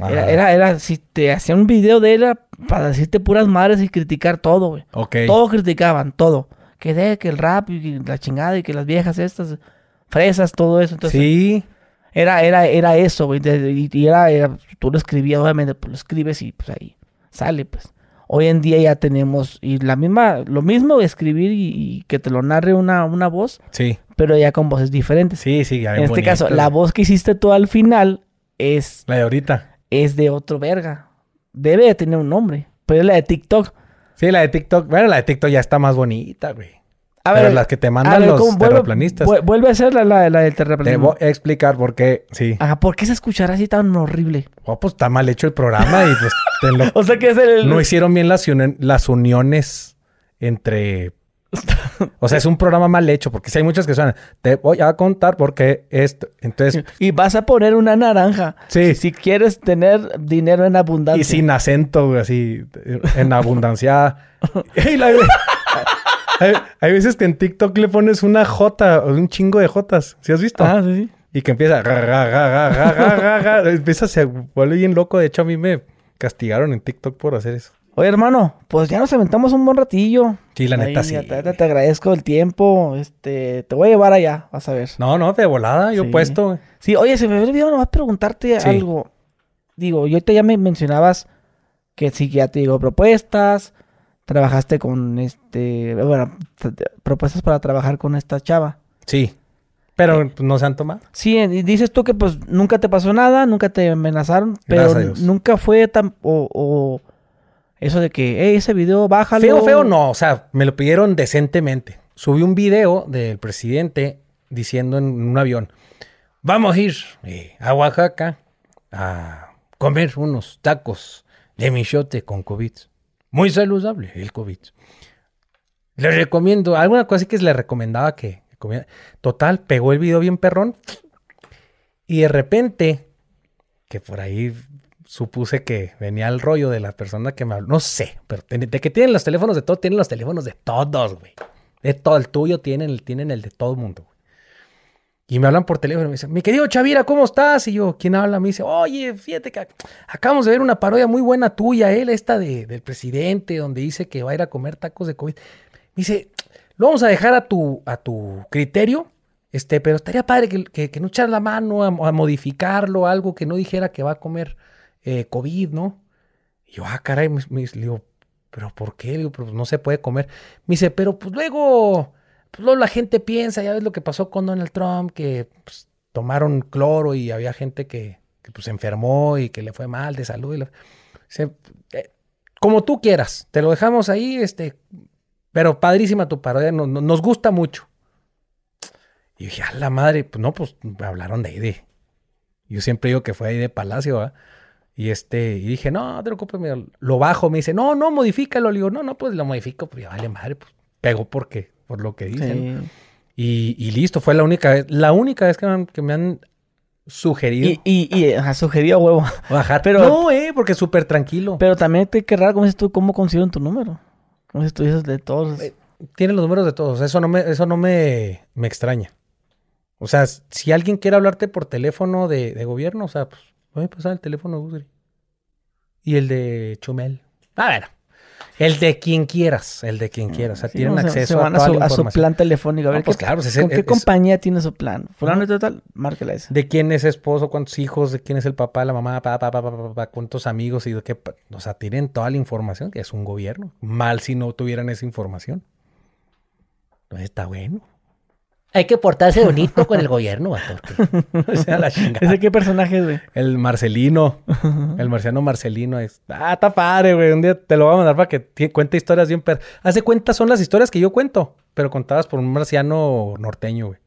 Era, era, era, si te hacía un video de él, era para decirte puras madres y criticar todo, güey. Ok. Todo criticaban, todo. Que de, que el rap y la chingada y que las viejas estas, fresas, todo eso. Entonces, sí. era, era, era eso, güey. Y, era, era- tú lo escribías, obviamente, pues lo escribes y pues ahí sale, pues. Hoy en día ya tenemos, y la misma, lo mismo escribir y, y que te lo narre una, una voz, Sí. pero ya con voces diferentes. Sí, sí. ya en este caso, la voz que hiciste tú al final es, La de ahorita. es de otro verga. Debe de tener un nombre, pero es la de TikTok. Sí, la de TikTok. Bueno, la de TikTok ya está más bonita, güey. A Pero ver, las que te mandan ver, los terraplanistas. vu- Vuelve a hacer la, la, la del Te terraplanismo. voy a explicar por qué. Sí. Ajá, ¿por qué se escuchará así tan horrible? Oh, pues está mal hecho el programa y pues te lo- O sea que es el... no hicieron bien las uniones entre... O sea, es un programa mal hecho porque si hay muchos que suenan. Te voy a contar porque esto... Entonces, Y vas a poner una naranja. Sí. Si quieres tener dinero en abundancia. y sin acento, así, en abundancia. La- hay, hay veces que en TikTok le pones una J o un chingo de Jotas. ¿Sí has visto? Ah, sí, sí. Y que empieza... ga, ga, ga. Empieza, se vuelve bien loco. De hecho, a mí me castigaron en TikTok por hacer eso. Oye, hermano, pues ya nos aventamos un buen ratillo. Sí, la Ahí, neta, sí. Te, te agradezco el tiempo. Este, te voy a llevar allá, vas a ver. No, no, de volada, yo Sí. puesto. Sí, oye, se me olvidado nomás preguntarte Sí. algo. Digo, yo ahorita ya me mencionabas que sí que ya te digo propuestas. Trabajaste con este. Bueno, propuestas para trabajar con esta chava. Sí. Pero pues, no se han tomado. Sí, y dices tú que pues nunca te pasó nada, nunca te amenazaron, pero nunca fue tan o, o eso de que, ese video bájalo. Feo, feo, no. O sea, me lo pidieron decentemente. subió un video del presidente diciendo en un avión, vamos a ir eh, a Oaxaca a comer unos tacos de michote con COVID. Muy saludable el COVID. Les recomiendo, alguna cosa que le recomendaba que comiera. Total, pegó el video bien perrón. Y de repente, que por ahí supuse que venía el rollo de la persona que me habló. No sé, pero de que tienen los teléfonos de todos, tienen los teléfonos de todos, güey. De todo, el tuyo tienen, tienen el de todo el mundo. Y me hablan por teléfono y me dicen, mi querido Chavira, ¿cómo estás? Y yo, ¿quién habla? Me dice, oye, fíjate que ac- acabamos de ver una parodia muy buena tuya, él, esta de- del presidente, donde dice que va a ir a comer tacos de COVID. Me dice, lo vamos a dejar a tu, a tu criterio, este, pero estaría padre que, que, no echar la mano a modificarlo, algo que no dijera que va a comer eh, COVID, ¿no? Y yo, ah, caray, me- le digo, ¿pero por qué? Digo, pero pues no se puede comer. Me dice, pero pues luego, pues luego la gente piensa, ya ves lo que pasó con Donald Trump, que pues, tomaron cloro y había gente que, que, pues se enfermó y que le fue mal de salud. y "Eh, como tú quieras, te lo dejamos ahí, este, pero padrísima tu parodia, no- no- nos gusta mucho. Y dije, a la madre, pues no, pues me hablaron de ahí de. Yo siempre digo que fue ahí de Palacio, ¿verdad? Y este, y dije, no, no te preocupes, lo bajo. Me dice, no, no, modifícalo. Le digo, no, no, pues lo modifico, pues ya vale madre, pues pego porque, por lo que dicen. Sí. Y, y listo, fue la única vez, la única vez que me han, que me han sugerido Y, y, y ajá, sugerido huevo. bajar. pero- no, eh, porque súper tranquilo. Pero también te qué raro, como dices tú, cómo consiguieron tu número. Como si tú dices de todos. Eh, Tiene los números de todos. Eso no me, eso no me, me extraña. O sea, si alguien quiere hablarte por teléfono de, de gobierno, o sea, pues voy a pasar el teléfono Google. Y el de Chumel. A ver, el de quien quieras, el de quien quieras. O sea, Sí, tienen no, acceso se van a toda su, la a su información. plan telefónico. A ver No, pues qué, claro, pues ¿con qué es- compañía tiene su plan? Fulano y total, márquela esa. De quién es esposo, cuántos hijos, de quién es el papá, la mamá, pa, pa, cuántos amigos y de qué. O sea, tienen toda la información, que es un gobierno. Mal si no tuvieran esa información. Entonces está bueno. Hay que portarse bonito con el gobierno, vato, o sea, la chingada. ¿Ese qué personaje es, güey? El Marcelino, el marciano Marcelino es. Ah, está padre, güey. Un día te lo voy a mandar para que cuente historias bien. Per... Hace cuenta, son las historias que yo cuento, pero contadas por un marciano norteño, güey.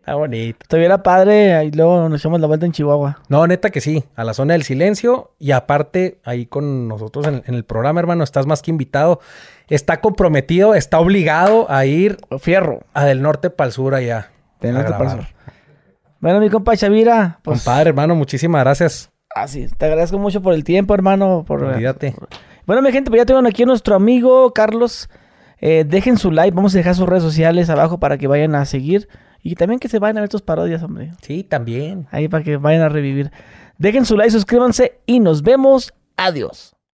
Está bonito. Estuviera padre y luego nos echamos la vuelta en Chihuahua. No, neta que sí, a la zona del silencio y aparte ahí con nosotros en, en el programa, hermano, estás más que invitado, está comprometido, está obligado a ir Fierro. a del norte para el sur allá. Del norte pa'l grabar. sur. Bueno, mi compa Chavira, pues Compadre, hermano, muchísimas gracias. así, te agradezco mucho por el tiempo, hermano. Por, Olvídate. Bueno, mi gente, pues ya tengo aquí a nuestro amigo Carlos. Eh, dejen su like, vamos a dejar sus redes sociales abajo para que vayan a seguir. Y también que se vayan a ver tus parodias, hombre. Sí, también. Ahí para que vayan a revivir. Dejen su like, suscríbanse y nos vemos. Adiós.